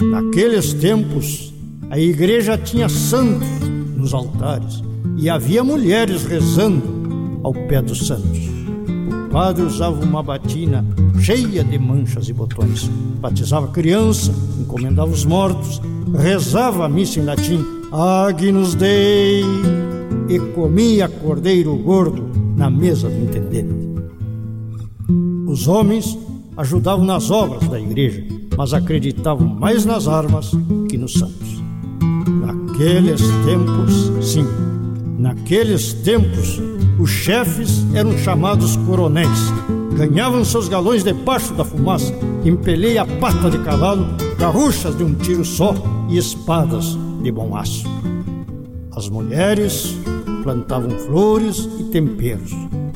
S16: naqueles tempos, a igreja tinha santos nos altares e havia mulheres rezando ao pé dos santos. O padre usava uma batina cheia de manchas e botões, batizava criança, encomendava os mortos, rezava a missa em latim Agnus Dei, e comia cordeiro gordo na mesa do intendente. Os homens ajudavam nas obras da igreja, mas acreditavam mais nas armas que nos santos. Naqueles tempos, sim, naqueles tempos, os chefes eram chamados coronéis. Ganhavam seus galões debaixo da fumaça, empelei a pata de cavalo, garruchas de um tiro só e espadas de bom aço. As mulheres plantavam flores e temperos,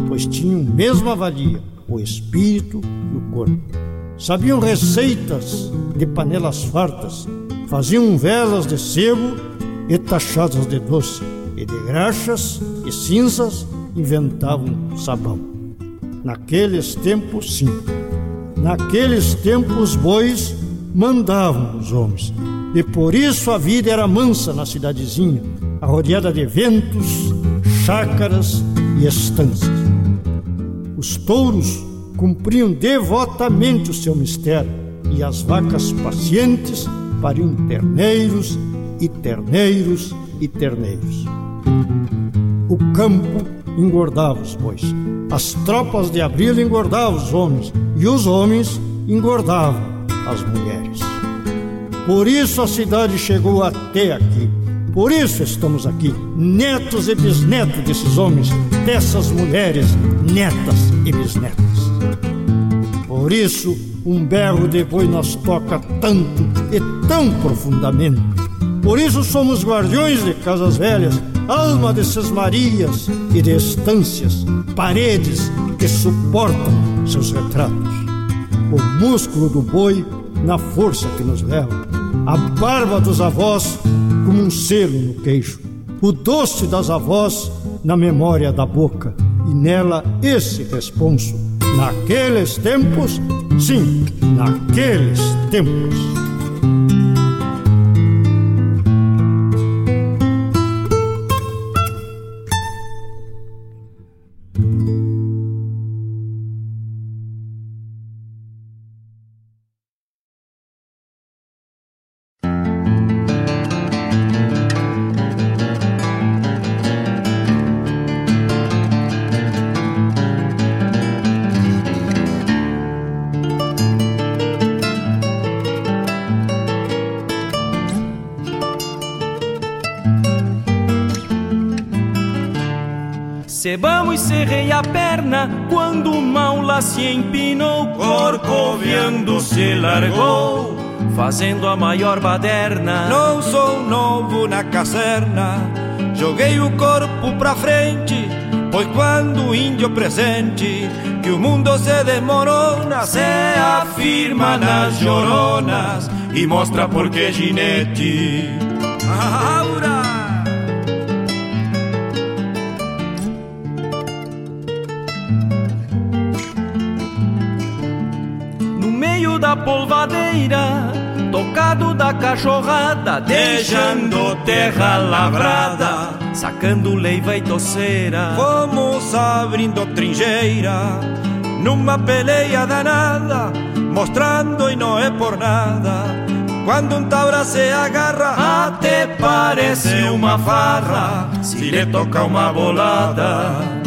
S16: pois tinham mesma valia o espírito e o corpo. Sabiam receitas de panelas fartas, faziam velas de sebo e tachadas de doce, e de graxas e cinzas inventavam sabão. Naqueles tempos, sim. Naqueles tempos, bois mandavam os homens e por isso a vida era mansa na cidadezinha, arrodeada de ventos, chácaras e estâncias. Os touros cumpriam devotamente o seu mistério, e as vacas pacientes pariam terneiros e terneiros e terneiros. O campo engordava os bois, as tropas de abril engordavam os homens e os homens engordavam as mulheres. Por isso a cidade chegou até aqui. Por isso estamos aqui, netos e bisnetos desses homens, dessas mulheres, netas e bisnetas. Por isso, um berro de boi nos toca tanto e tão profundamente. Por isso somos guardiões de casas velhas, alma de Marias e de estâncias, paredes que suportam seus retratos. O músculo do boi na força que nos leva, a barba dos avós como um selo no queixo, o doce das avós na memória da boca e nela esse responso. Naqueles tempos, sim, naqueles tempos.
S17: Se empinou, corcoviando se largou, fazendo a maior baderna.
S18: Não sou novo na caserna, joguei o corpo pra frente, pois quando o índio presente que o mundo se desmorona, se afirma nas joronas e mostra por que ginete. Aura!
S17: Tocado da cachorrada, deixando terra lavrada, sacando leiva e toceira.
S18: Fomos abrindo trincheira, numa peleia danada, mostrando e não é por nada. Quando um taura se agarra,
S17: até parece uma farra, se lhe toca uma bolada.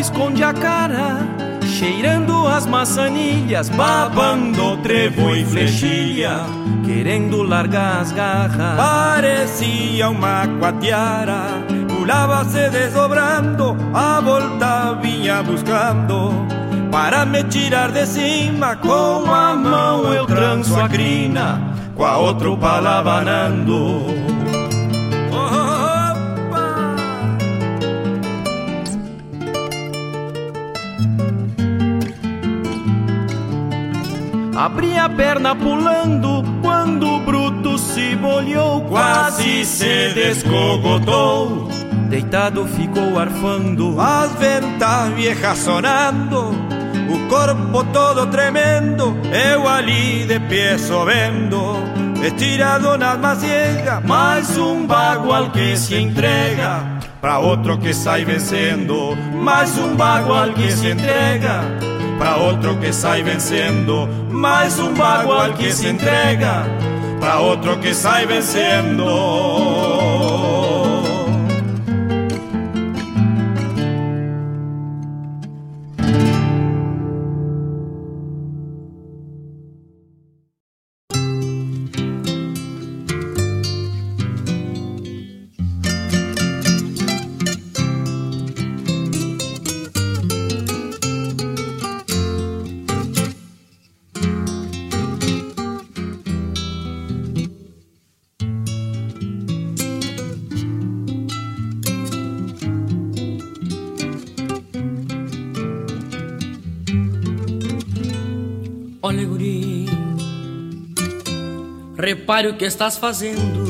S17: Esconde a cara, cheirando as maçanilhas, babando trevo e flechilha, querendo largar as garras.
S18: Parecia uma quatiara, pulava se desdobrando, a volta vinha buscando. Para me tirar de cima, com a mão eu tranço a crina, com a outra palabanando.
S17: Abri a perna pulando quando o bruto se bolhou, quase se descogotou. Deitado ficou arfando,
S18: as ventas viejas sonando, o corpo todo tremendo, eu ali de pé vendo, estirado nas maciegas, mais um bagual que se entrega, para outro que sai vencendo, mais um bagual que se entrega para outro que sai vencendo, mais um bagual que se entrega, para outro que sai vencendo.
S19: Repare o que estás fazendo.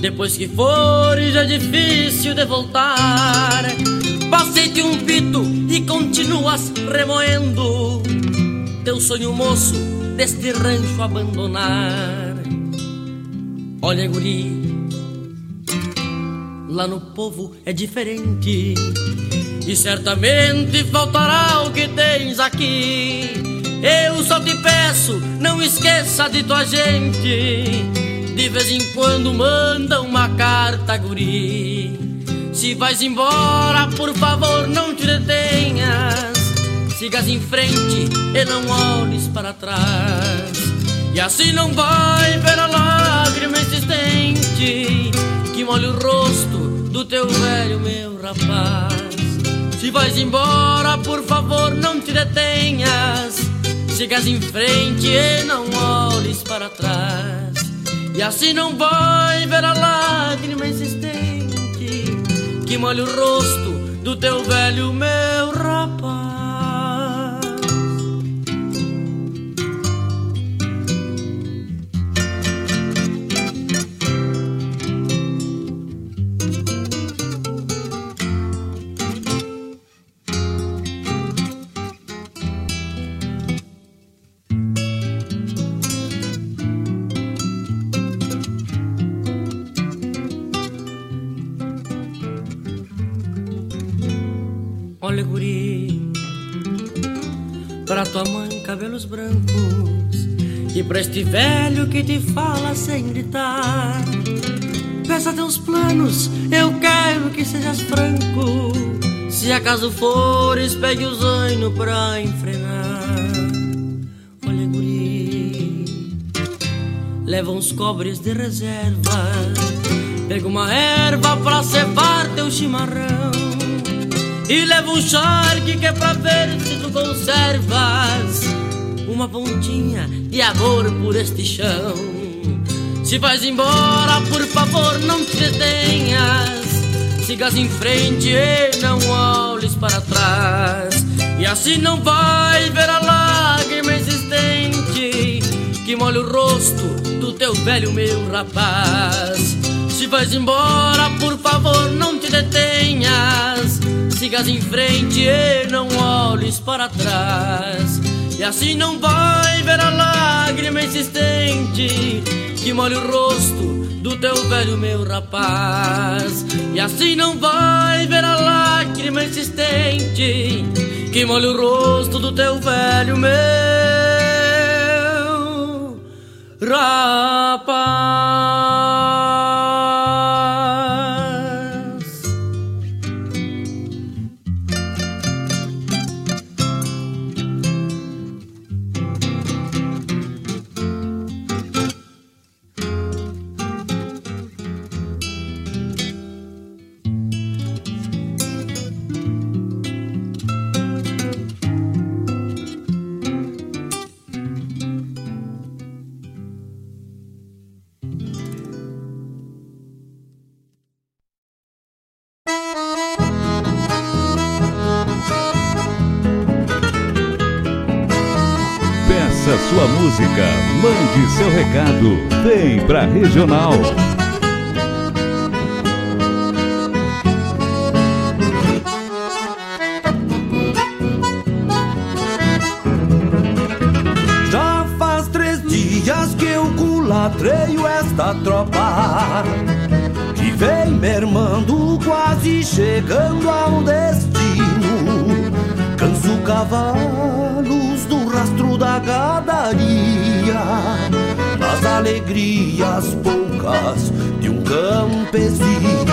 S19: Depois que for, já é difícil de voltar. Passei-te um pito e continuas remoendo teu sonho moço deste rancho abandonar. Olha, guri, lá no povo é diferente. E certamente faltará o que tens aqui. Eu só te peço, não esqueça de tua gente. De vez em quando manda uma carta, guri. Se vais embora, por favor, não te detenhas. Sigas em frente e não olhes para trás. E assim não vai ver a lágrima insistente que molha o rosto do teu velho, meu rapaz. Se vais embora, por favor, não te detenhas. Sigas em frente e não olhes para trás. E assim não vai ver a lágrima insistente que molha o rosto do teu velho, meu rapaz. Tua mãe cabelos brancos. E pra este velho que te fala sem gritar. Peça teus planos, eu quero que sejas franco. Se acaso fores, pegue o zaino pra enfrenar Olha guri, leva uns cobres de reserva. Pega uma erva pra cevar teu chimarrão e leva um charque que é pra ver se tu conservas Uma pontinha de amor por este chão. Se vais embora, por favor, não te detenhas. Sigas em frente e não olhes para trás. E assim não vai ver a lágrima existente Que molha o rosto do teu velho, meu rapaz Se vais embora, por favor, não te detenhas sigas em frente e não olhes para trás. E assim não vai ver a lágrima insistente que molha o rosto do teu velho, meu rapaz. E assim não vai ver a lágrima insistente que molha o rosto do teu velho, meu rapaz.
S3: Mande seu recado, vem pra Regional.
S20: Já faz três dias que eu culatreio esta tropa que vem mermando, quase chegando ao destino. Canso cavalos do rastro da gadaria, nas alegrias poucas de um campesino.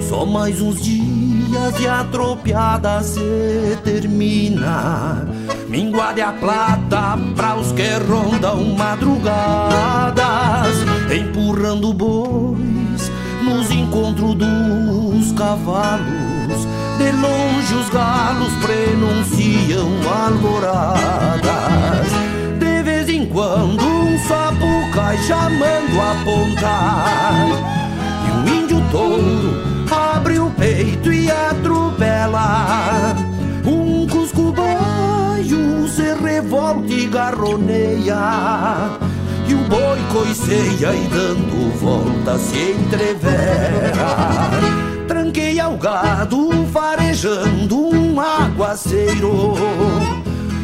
S20: Só mais uns dias e a tropiada se termina. Minguade a plata pra os que rondam madrugadas, empurrando bois nos encontros dos cavalos de longe os galos prenunciam alvoradas. De vez em quando um sapo cai chamando a ponta. E um índio touro abre o peito e atropela. Um cusco baio se revolta e garroneia. E o boi coiceia e dando volta se entrevera tranqueia o gado farejando um aguaceiro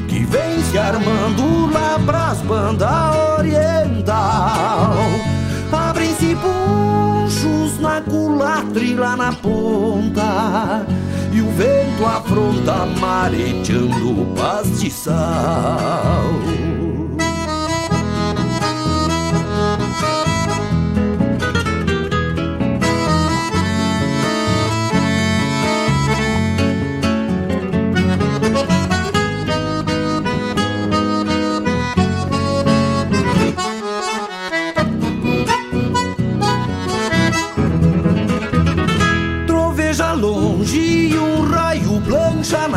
S20: que vem se armando lá pras bandas oriental. Abrem-se ponchos na culatra e lá na ponta E o vento afronta mareteando o pastiçal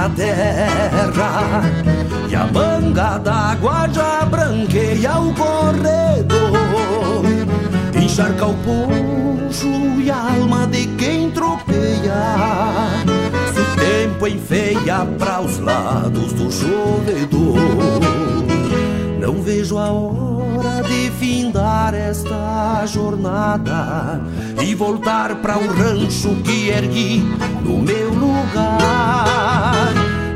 S20: terra. E a manga d'água já branqueia o corredor. Encharca o poncho e a alma de quem tropeia. Se o tempo enfeia para os lados do chovedor Não vejo a hora de findar esta jornada e voltar para o rancho que ergui no meu lugar.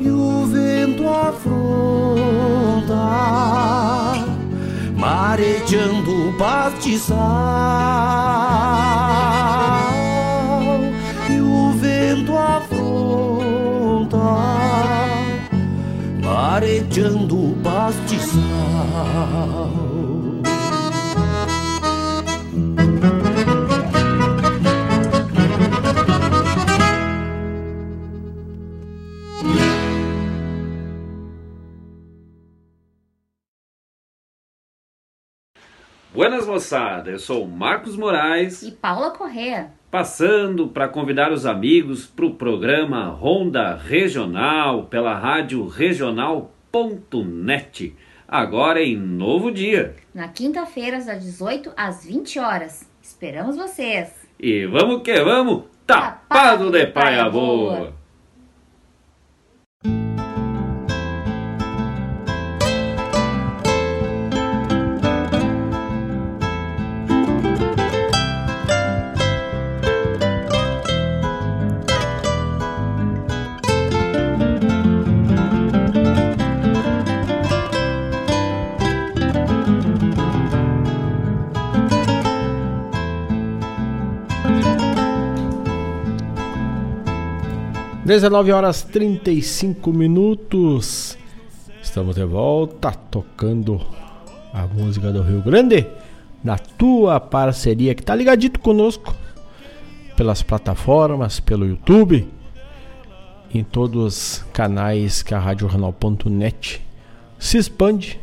S20: E o vento afronta mareteando o pastiçal. E o vento afronta mareteando o pastiçal.
S21: Buenas moçada, eu sou Marcos Moraes
S22: e Paula Correa,
S21: passando para convidar os amigos para o programa Ronda Regional pela rádio regional.net, agora em novo dia.
S22: Na quinta-feira, das 18 às 20 horas. Esperamos vocês.
S21: E vamos que vamos, tapado de paia boa.
S2: Dezenove horas 35 minutos. Estamos de volta tocando a música do Rio Grande na tua parceria que tá ligadito conosco pelas plataformas, pelo YouTube, em todos os canais que a RadioJornal.net se expande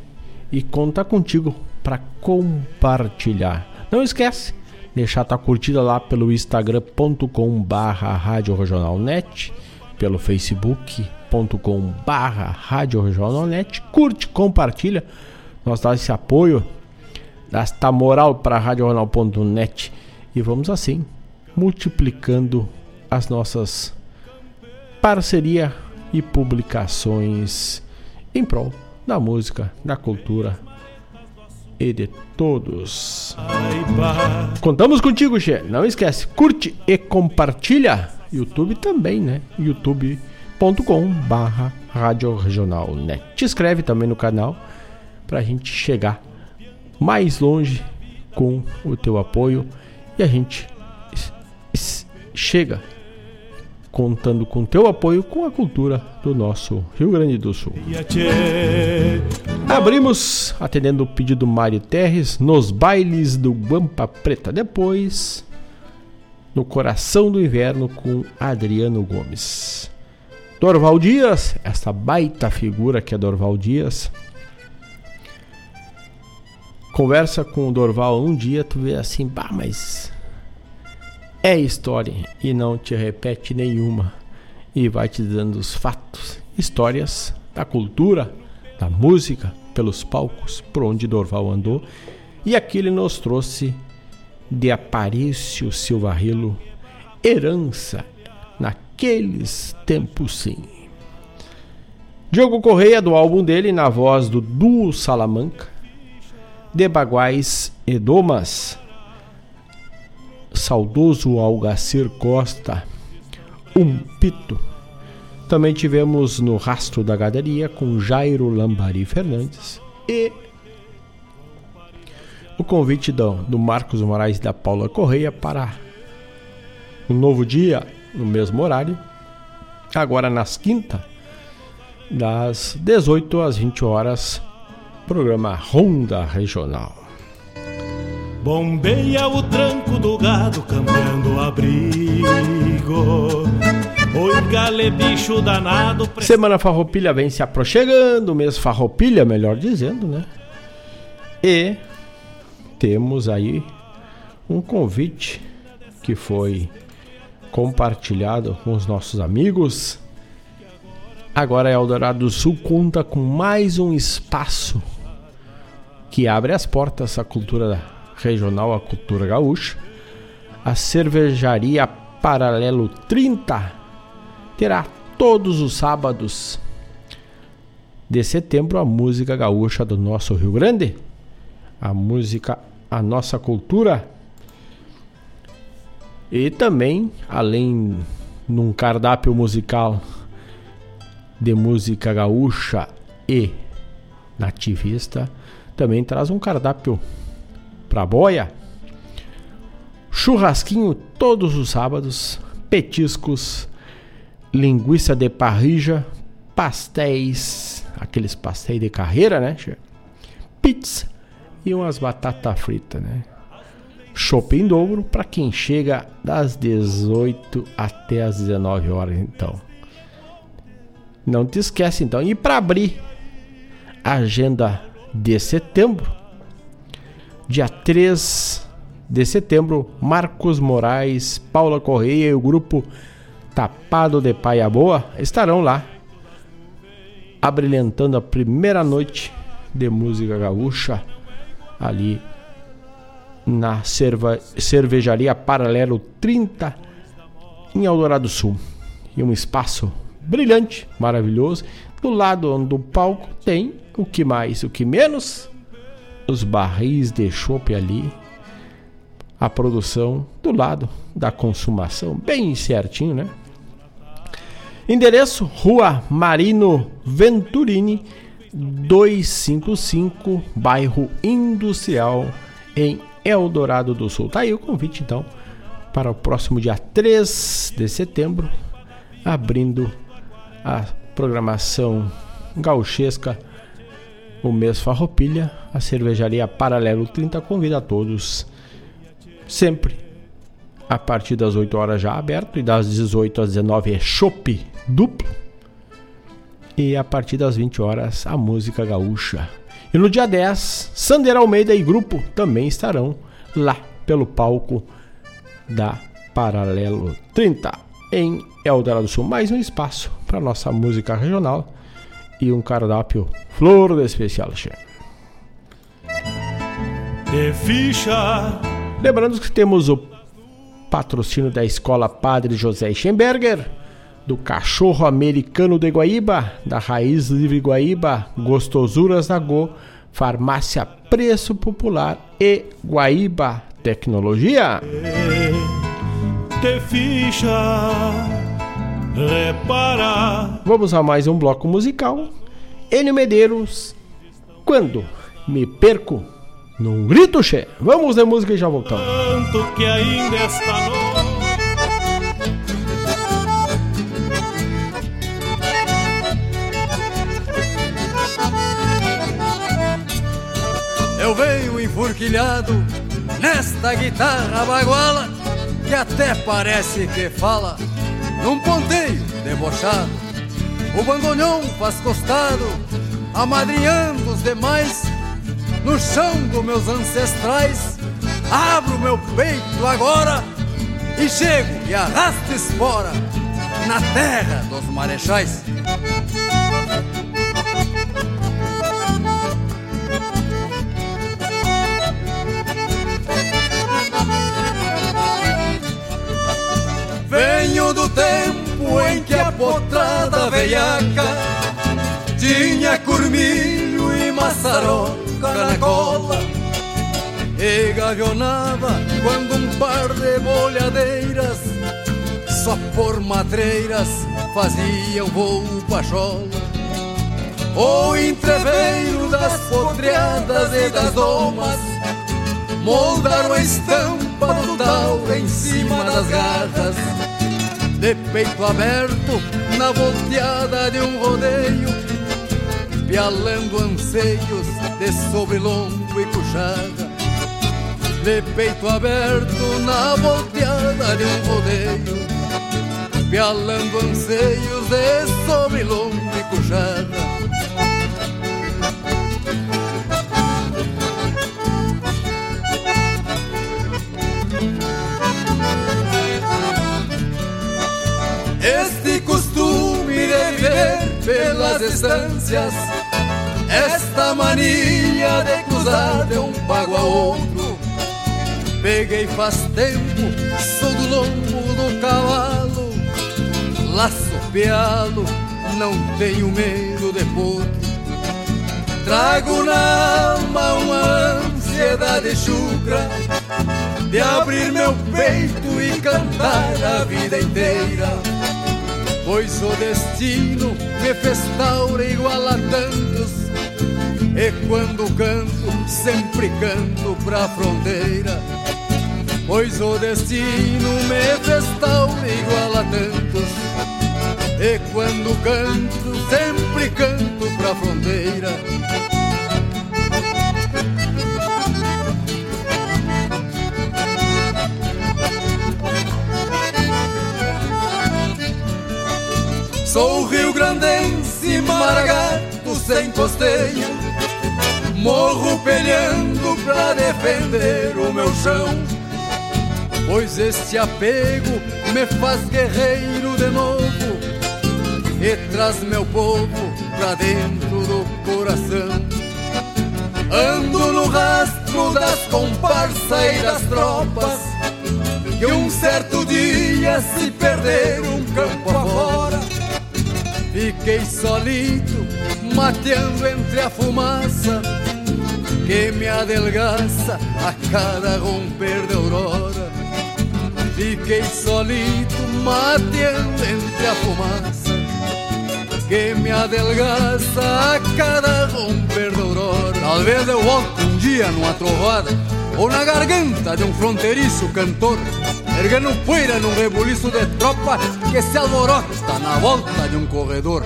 S2: e conta contigo para compartilhar. Não esquece, deixar tua curtida lá pelo instagram.com barra Net pelo facebook.com barra Rádio Regionalnet. Curte, compartilha, nós dá esse apoio, dá esta moral para RadioJornal.net e vamos assim multiplicando as nossas parceria e publicações em prol da música, da cultura e de todos. Contamos contigo, Che. Não esquece, curte e compartilha. YouTube também, né? youtube.com Rádio. Te inscreve também no canal para a gente chegar mais longe com o teu apoio e a gente chega contando com teu apoio com a cultura do nosso Rio Grande do Sul. Abrimos atendendo o pedido Mário Terres nos bailes do Guampa Preta. Depois no Coração do Inverno com Adriano Gomes. Dorval Dias, essa baita figura que é Dorval Dias. Conversa com o Dorval um dia, tu vê assim, bah, mas é história e não te repete nenhuma e vai te dando os fatos, histórias da cultura, da música, pelos palcos por onde Dorval andou. E aqui ele nos trouxe de Aparício Silva Rilo, herança naqueles tempos sim. Diogo Correia, do álbum dele, na voz do Duo Salamanca, de Baguais e Domas, saudoso Algacir Costa, Um Pito. Também tivemos no Rastro da Gadaria com Jairo Lambari Fernandes e o convite do, do Marcos Moraes e da Paula Correia para um novo dia, no mesmo horário, agora nas quintas, das 18 às 20 horas, programa Ronda Regional.
S1: Bombeia o tranco do gado, cambiando o abrigo. Oi, gale bicho danado.
S2: Semana Farroupilha vem se aproximando, mês Farroupilha, melhor dizendo, né? E temos aí um convite que foi compartilhado com os nossos amigos. Agora Eldorado do Sul conta com mais um espaço que abre as portas à cultura regional, à cultura gaúcha. A cervejaria Paralelo 30 terá todos os sábados de setembro a música gaúcha do nosso Rio Grande, a música, a nossa cultura. E também, além num cardápio musical de música gaúcha e nativista, também traz um cardápio para boia. Churrasquinho todos os sábados, petiscos, linguiça de parrija, pastéis, aqueles pastéis de carreira, né? Pizza e umas batatas fritas, né? Shopping dobro para quem chega das 18 até as 19 horas, então. Não te esquece então. E para abrir a agenda de setembro, dia 3 de setembro, Marcos Moraes, Paula Correia e o grupo Tapado de Paia Boa estarão lá abrilhantando a primeira noite de música gaúcha ali na cerva, cervejaria Paralelo 30 em Eldorado Sul. E um espaço brilhante, maravilhoso. Do lado do palco tem o que mais, o que menos, os barris de chopp ali. A produção do lado da consumação, bem certinho, né? Endereço: Rua Marino Venturini, 255, bairro Industrial, em Eldorado do Sul. Tá aí o convite, então, para o próximo dia 3 de setembro, abrindo a programação gauchesca, o mês Farroupilha, a cervejaria Paralelo 30 convida a todos, sempre a partir das 8 horas já aberto e das 18 às 19 é chopp duplo. E a partir das 20 horas a música gaúcha. E no dia 10, Sander Almeida e grupo também estarão lá pelo palco da Paralelo 30 em Eldorado do Sul. Mais um espaço para nossa música regional e um cardápio flor de especial.
S1: De ficha.
S2: Lembrando que temos o patrocínio da Escola Padre José Schemberger, do Cachorro Americano de Guaíba, da Raiz Livre Guaíba, Gostosuras da Go, Farmácia Preço Popular e Guaíba Tecnologia.
S1: De ficha, repara.
S2: Vamos a mais um bloco musical. Enio Medeiros, quando me perco num grito che. Vamos de música e já voltamos.
S1: Tanto que ainda esta noite.
S18: Eu venho enfurquilhado nesta guitarra baguala que até parece que fala num ponteio debochado
S23: O bandolhão faz costado, amadrinhando os demais. No chão dos meus ancestrais, abro meu peito agora e chego e arrasto espora na terra dos marechais. Venho do tempo em que a potrada veiaca tinha curmilho e maçaroca na cola e gavionava quando um par de bolhadeiras só por matreiras faziam voo pachola. O entreveiro das potreadas e das domas moldaram a estampa do tauro em cima das garras. De peito aberto na volteada de um rodeio, pialando anseios de sobrelongo e puxada. De peito aberto na volteada de um rodeio, pialando anseios de sobrelongo e puxada. Pelas estâncias, esta mania de cruzar de um pago a outro. Peguei faz tempo, sou do lombo do cavalo, laço pealo, não tenho medo de potro. Trago na alma uma ansiedade chucra de abrir meu peito e cantar a vida inteira. Pois o destino me fez taura igual a tantos, e quando canto, sempre canto pra fronteira. Pois o destino me fez taura igual a tantos, e quando canto, sempre canto pra fronteira. Sou Rio Grandense, maragato sem costeio Morro peleando pra defender o meu chão. Pois este apego me faz guerreiro de novo E traz meu povo pra dentro do coração. Ando no rastro das comparsas e das tropas Que um certo dia se perderam campo afora Fiquei solito, mateando entre a fumaça Que me adelgaça a cada romper da aurora. Fiquei solito, mateando entre a fumaça Que me adelgaça a cada romper da aurora. Talvez eu volte um dia numa trovada Ou na garganta de um fronteiriço cantor erguendo poeira num rebuliço de tropa que se alvorota na volta de um corredor.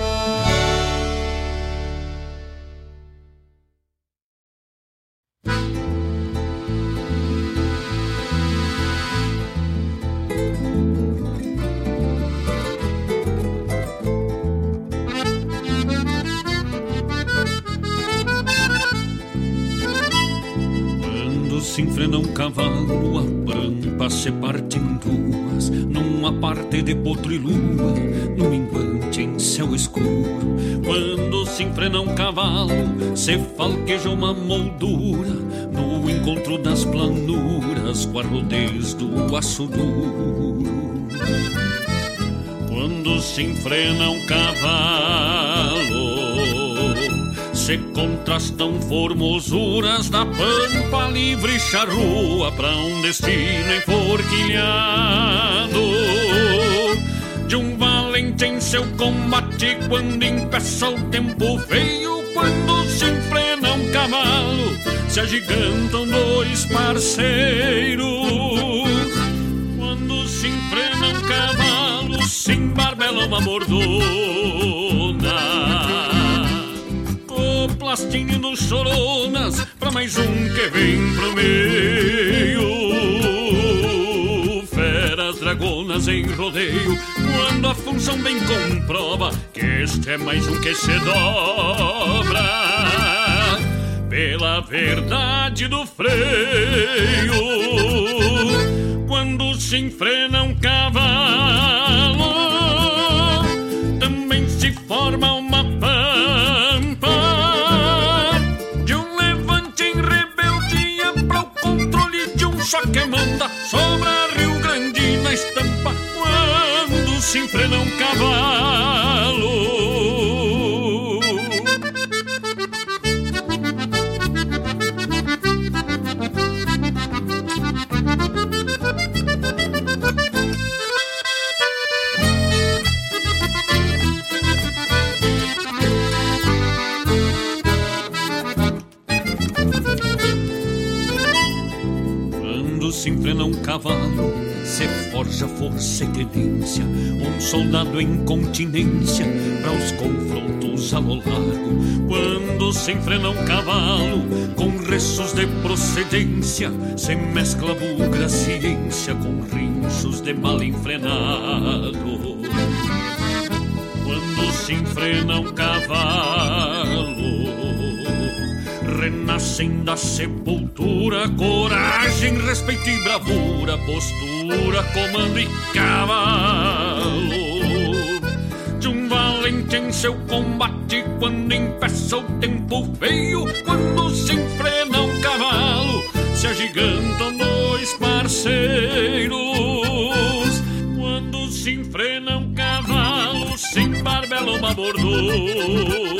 S24: De potro e lua, num embate em céu escuro. Quando se enfrena um cavalo, se falqueja uma moldura, no encontro das planuras, com a rodez do aço duro. Quando se enfrena um cavalo, se contrastam formosuras da pampa livre charrua para um destino enforquilhado seu combate quando impeça o tempo feio quando se enfrena um cavalo se agigantam dois parceiros quando se enfrena um cavalo se embarbela uma mordona plastinho nos choronas pra mais um que vem pro meio. Feras dragonas em rodeio, quando a função bem comprova que este é mais um que se dobra pela verdade do freio. Quando se enfrena um cavalo, também se forma uma pampa de um levante em rebeldia para o controle de um só que manda. Sobra Rio Grande na estampa quando se enfrena cavalo. se enfrena um cavalo, se forja força e tenência, um soldado em continência para os confrontos a lo largo. Quando se enfrena um cavalo, com restos de procedência, se mescla bugra ciência com rinchos de mal enfrenado. Quando se enfrena um cavalo renascem da sepultura, coragem, respeito e bravura, postura, comando e cavalo. De um valente em seu combate, quando empeça o tempo feio, quando se enfrena um cavalo, se agigantam dois parceiros. Quando se enfrena um cavalo, se embarbela uma bordona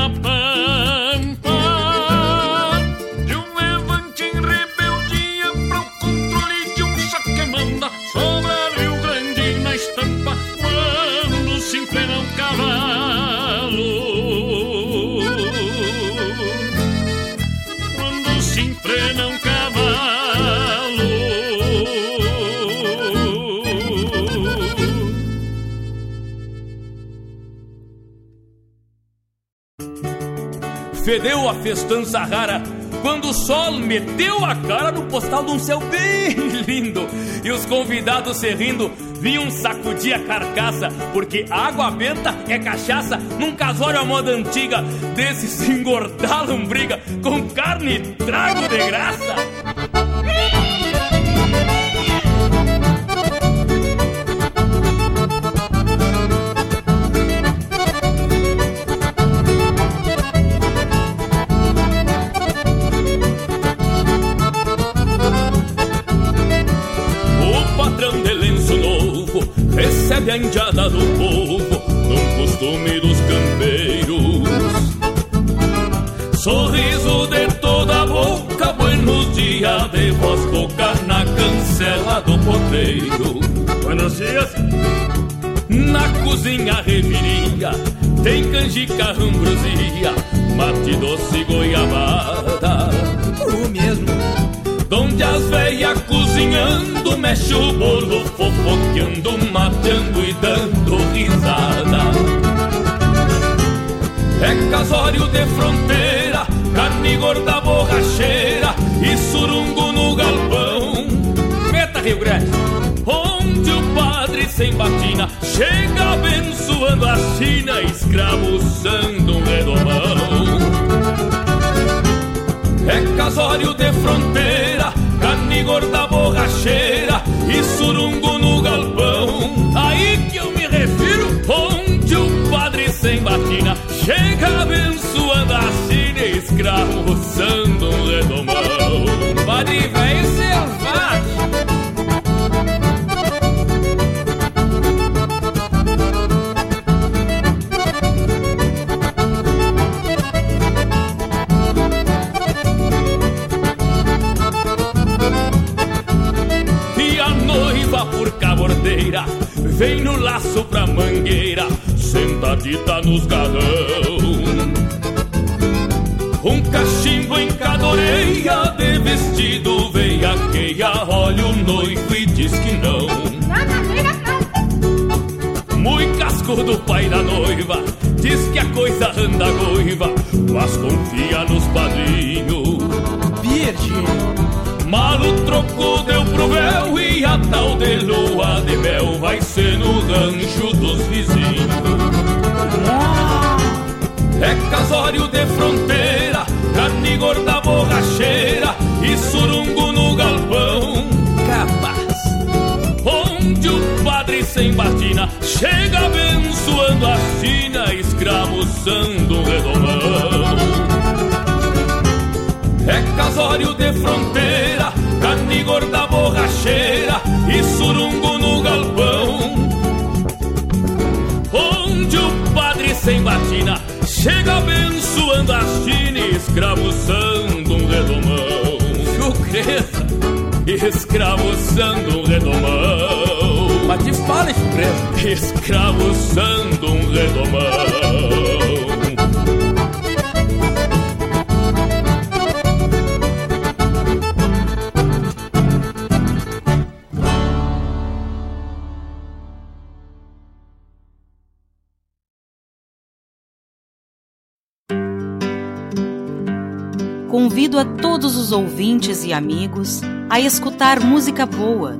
S25: Fedeu a festança rara quando o sol meteu a cara no postal de um céu bem lindo. E os convidados se rindo vinham sacudir a carcaça, porque água benta é cachaça num casório à moda antiga. Desse se engordar lombriga com carne e trago de graça.
S24: Indiada do povo num costume dos campeiros. Sorriso de toda a boca, buenos dias de voz boca na cancela do porteiro. Buenos dias. Na cozinha reviria, tem canjica, ambrosia, mate doce goiabada. O mesmo. Donde as velhas cozinhando, mexe o bolo, fofoqueando, matando e dando risada. É casório de fronteira, carne gorda borracheira e surungo no galpão. Meta Rio Grande, onde o padre sem batina chega abençoando a China, escravuzando um redomão. É casório de fronteira, carne gorda borracheira e surungo no galpão. Aí que eu me refiro, onde o padre sem batina chega abençoando a China, escravuzando um redomão. Padre velho selvagem. Galão. Um cachimbo em cada orelha, de vestido veiaqueia, olha o noivo e diz que não. Muito cascudo pai da noiva, diz que a coisa anda goiva, mas confia nos padrinhos.
S26: Virgem!
S24: Malo trocou, deu pro véu e a tal de lua de mel vai ser no rancho dos vizinhos. Chega abençoando a China, escravuzando o redomão. É casório de fronteira, carne gorda borracheira e surungo no galpão. Onde o padre sem batina chega abençoando a China, escravuzando um redomão. Chucreza, escravuzando um redomão.
S26: Mas te fala, expresso.
S24: Escravuzando um redomão.
S27: Convido a todos os ouvintes e amigos a escutar música boa,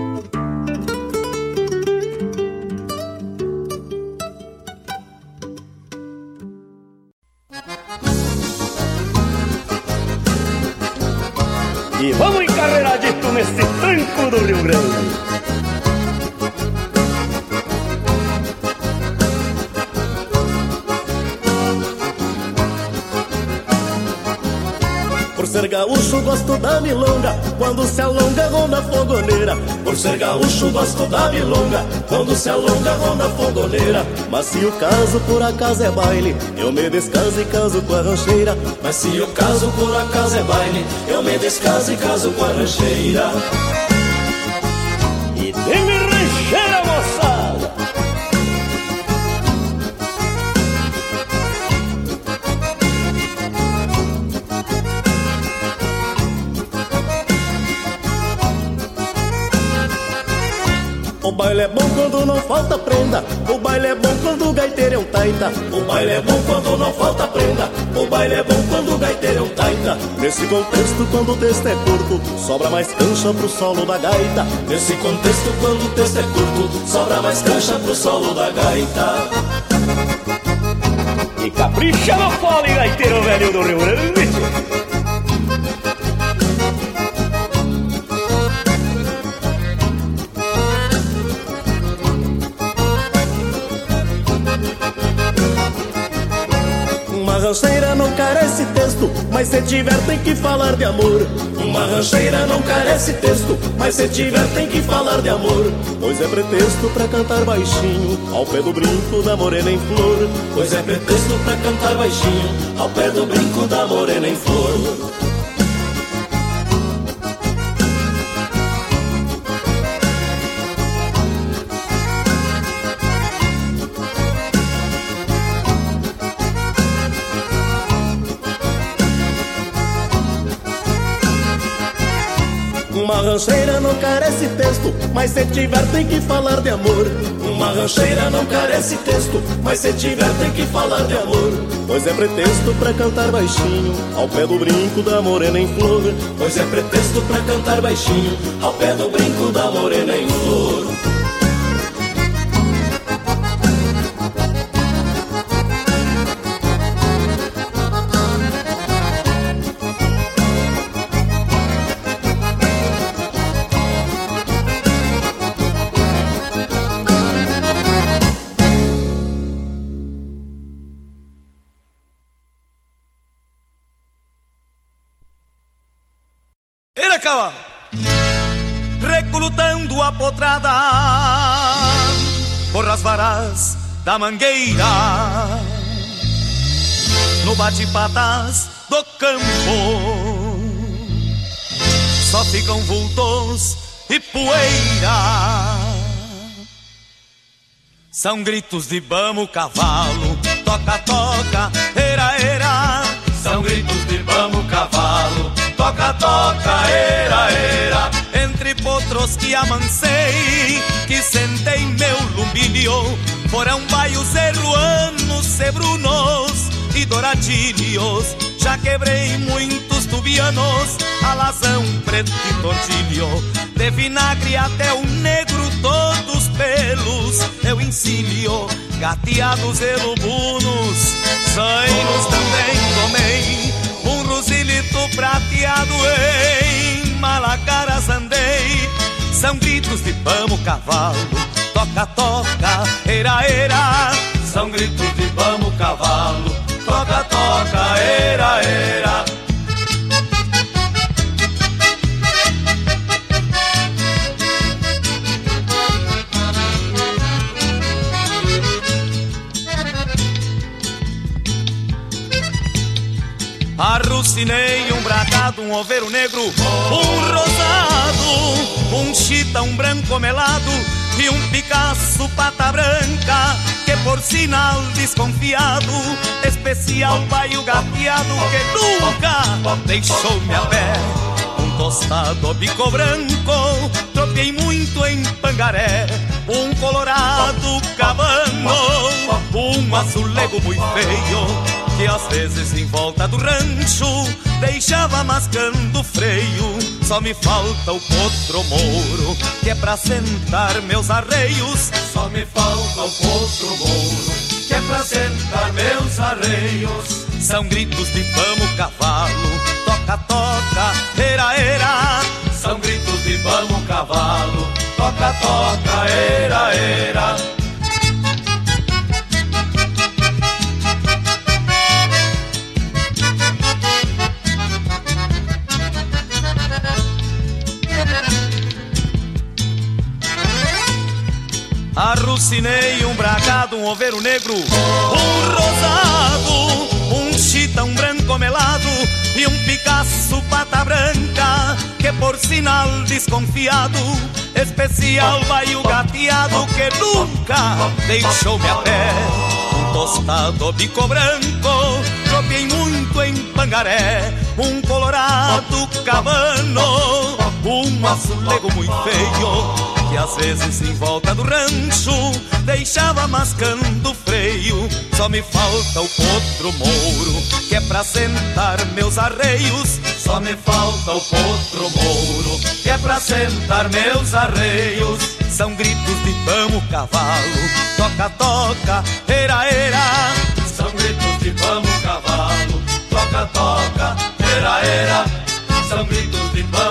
S28: Grande.
S29: Por ser gaúcho gosto da milonga Quando se alonga ronda fogoneira. Por ser gaúcho gosto da milonga Quando se alonga ronda fogoneira. Mas se o caso por acaso é baile Eu me descaso e caso com a rancheira. Mas se o caso por acaso é baile Eu me descaso e caso com a rancheira baile é bom quando não falta prenda. O baile é bom quando o gaiteiro é um taita. O baile é bom quando não falta prenda. O baile é bom quando o gaiteiro é um taita. Nesse contexto quando o texto é curto Sobra mais cancha pro solo da gaita. Nesse contexto quando o texto é curto Sobra mais cancha pro solo da gaita.
S28: E capricha no fole, gaiteiro velho do Rio Grande!
S29: Rancheira não carece texto, mas se tiver tem que falar de amor. Uma rancheira não carece texto, mas se tiver tem que falar de amor. Pois é pretexto pra cantar baixinho, ao pé do brinco da morena em flor. Pois é pretexto pra cantar baixinho, ao pé do brinco da morena em flor. Uma rancheira não carece texto, mas se tiver tem que falar de amor. Uma rancheira não carece texto, mas se tiver tem que falar de amor. Pois é pretexto pra cantar baixinho, ao pé do brinco da morena em flor. Pois é pretexto pra cantar baixinho, ao pé do brinco da morena em flor.
S18: Da mangueira no bate-patas do campo só ficam vultos e poeira. São gritos de bamo, cavalo, toca, toca, era, era.
S9: São gritos de bamo, cavalo, toca, toca, era, era.
S18: Entre potros que amancei, que sentei meu lumbilho, foram baios zeruanos, sebrunos e douradilhos. Já quebrei muitos tubianos, alazão, preto e tortilho. De vinagre até o negro, todos pelos eu ensino. Gateados e lubunos, zainos também tomei. Um rosilito prateado em malacaras andei. São gritos de pamo, cavalo, toca, toca, era, era.
S9: São gritos de pamo, cavalo, toca, toca, era, era.
S18: Arrucinei um bragado, um oveiro negro, um rosado, um chita, um branco melado e um Picasso pata branca que por sinal desconfiado especial baio gateado que nunca deixou-me a pé. Um tostado bico branco tropiei muito em Pangaré um colorado cabano um azulego muito feio que às vezes em volta do rancho deixava mascando freio. Só me falta o potro mouro, que é pra sentar meus arreios.
S9: Só me falta o potro mouro, que é pra sentar meus arreios.
S18: São gritos de vamos cavalo, toca, toca, era, era.
S9: São gritos de vamos cavalo, toca, toca, era, era.
S18: Arrucinei um bragado, um oveiro negro, um rosado, um chita, um branco melado e um Picasso pata branca, que por sinal desconfiado, especial baio gateado que nunca deixou-me a pé. Um tostado bico branco, tropiei muito em Pangaré, um colorado cabano, um azulego muito feio que às vezes em volta do rancho deixava mascando freio. Só me falta o potro mouro, que é pra sentar meus arreios.
S9: Só me falta o potro mouro, que é pra sentar meus arreios.
S18: São gritos de vamos cavalo, toca, toca, era, era.
S9: São gritos de vamos cavalo, toca, toca, era, era. São gritos de vamos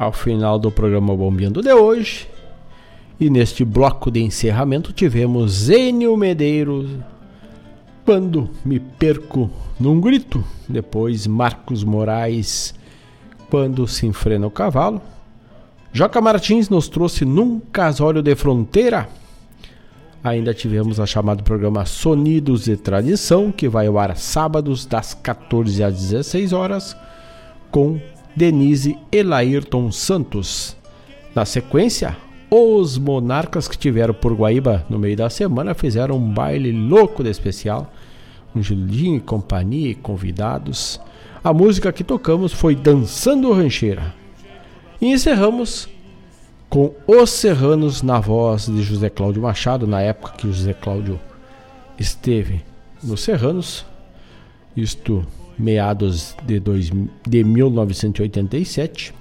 S2: ao final do programa Bombeando de hoje. E neste bloco de encerramento tivemos Enio Medeiros, Quando Me Perco num Grito. Depois Marcos Moraes, Quando Se Enfrena o Cavalo. Joca Martins nos trouxe Num Casório de Fronteira. Ainda tivemos a chamada programa Sonidos e Tradição, que vai ao ar sábados das 14 às 16 horas, com Denise Elairton Santos. Na sequência, os monarcas que tiveram por Guaíba no meio da semana fizeram um baile louco de especial. Um Julinho e companhia, convidados. A música que tocamos foi Dançando Rancheira. E encerramos com Os Serranos na voz de José Cláudio Machado, na época que José Cláudio esteve nos Serranos, isto meados de, dois, de 1987.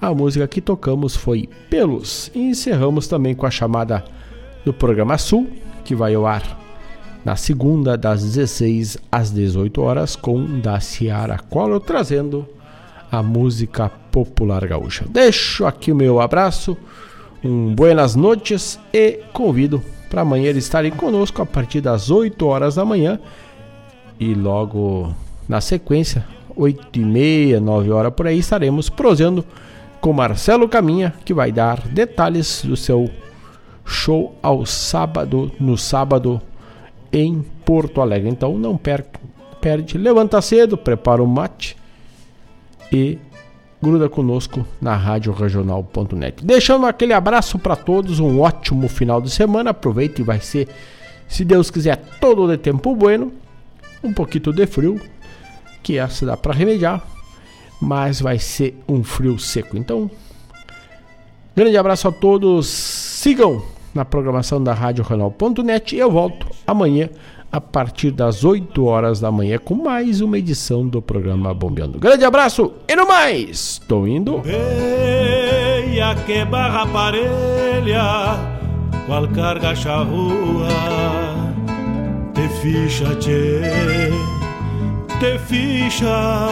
S2: A música que tocamos foi Pelos e encerramos também com a chamada do programa Sul, que vai ao ar na segunda das 16 às 18 horas com da Ciara Collor trazendo a música popular gaúcha. Deixo aqui o meu abraço, um buenas noites e convido para amanhã estarem conosco a partir das 8 horas da manhã e logo na sequência, 8 e meia, 9 horas por aí, estaremos prosendo com Marcelo Caminha, que vai dar detalhes do seu show ao sábado, no sábado em Porto Alegre. Então não perde, levanta cedo, prepara o mate e gruda conosco na Rádio Regional.net. Deixando aquele abraço para todos, um ótimo final de semana. Aproveite e vai ser, se Deus quiser, todo de tempo bueno. Um pouquinho de frio, que essa dá para remediar, mas vai ser um frio seco. Então, grande abraço a todos. Sigam na programação da Rádio e eu volto amanhã a partir das 8 horas da manhã com mais uma edição do programa Bombeando. Grande abraço e no mais, tô indo.
S1: Veia que barra parelha, qual carga charrua, te ficha, te ficha,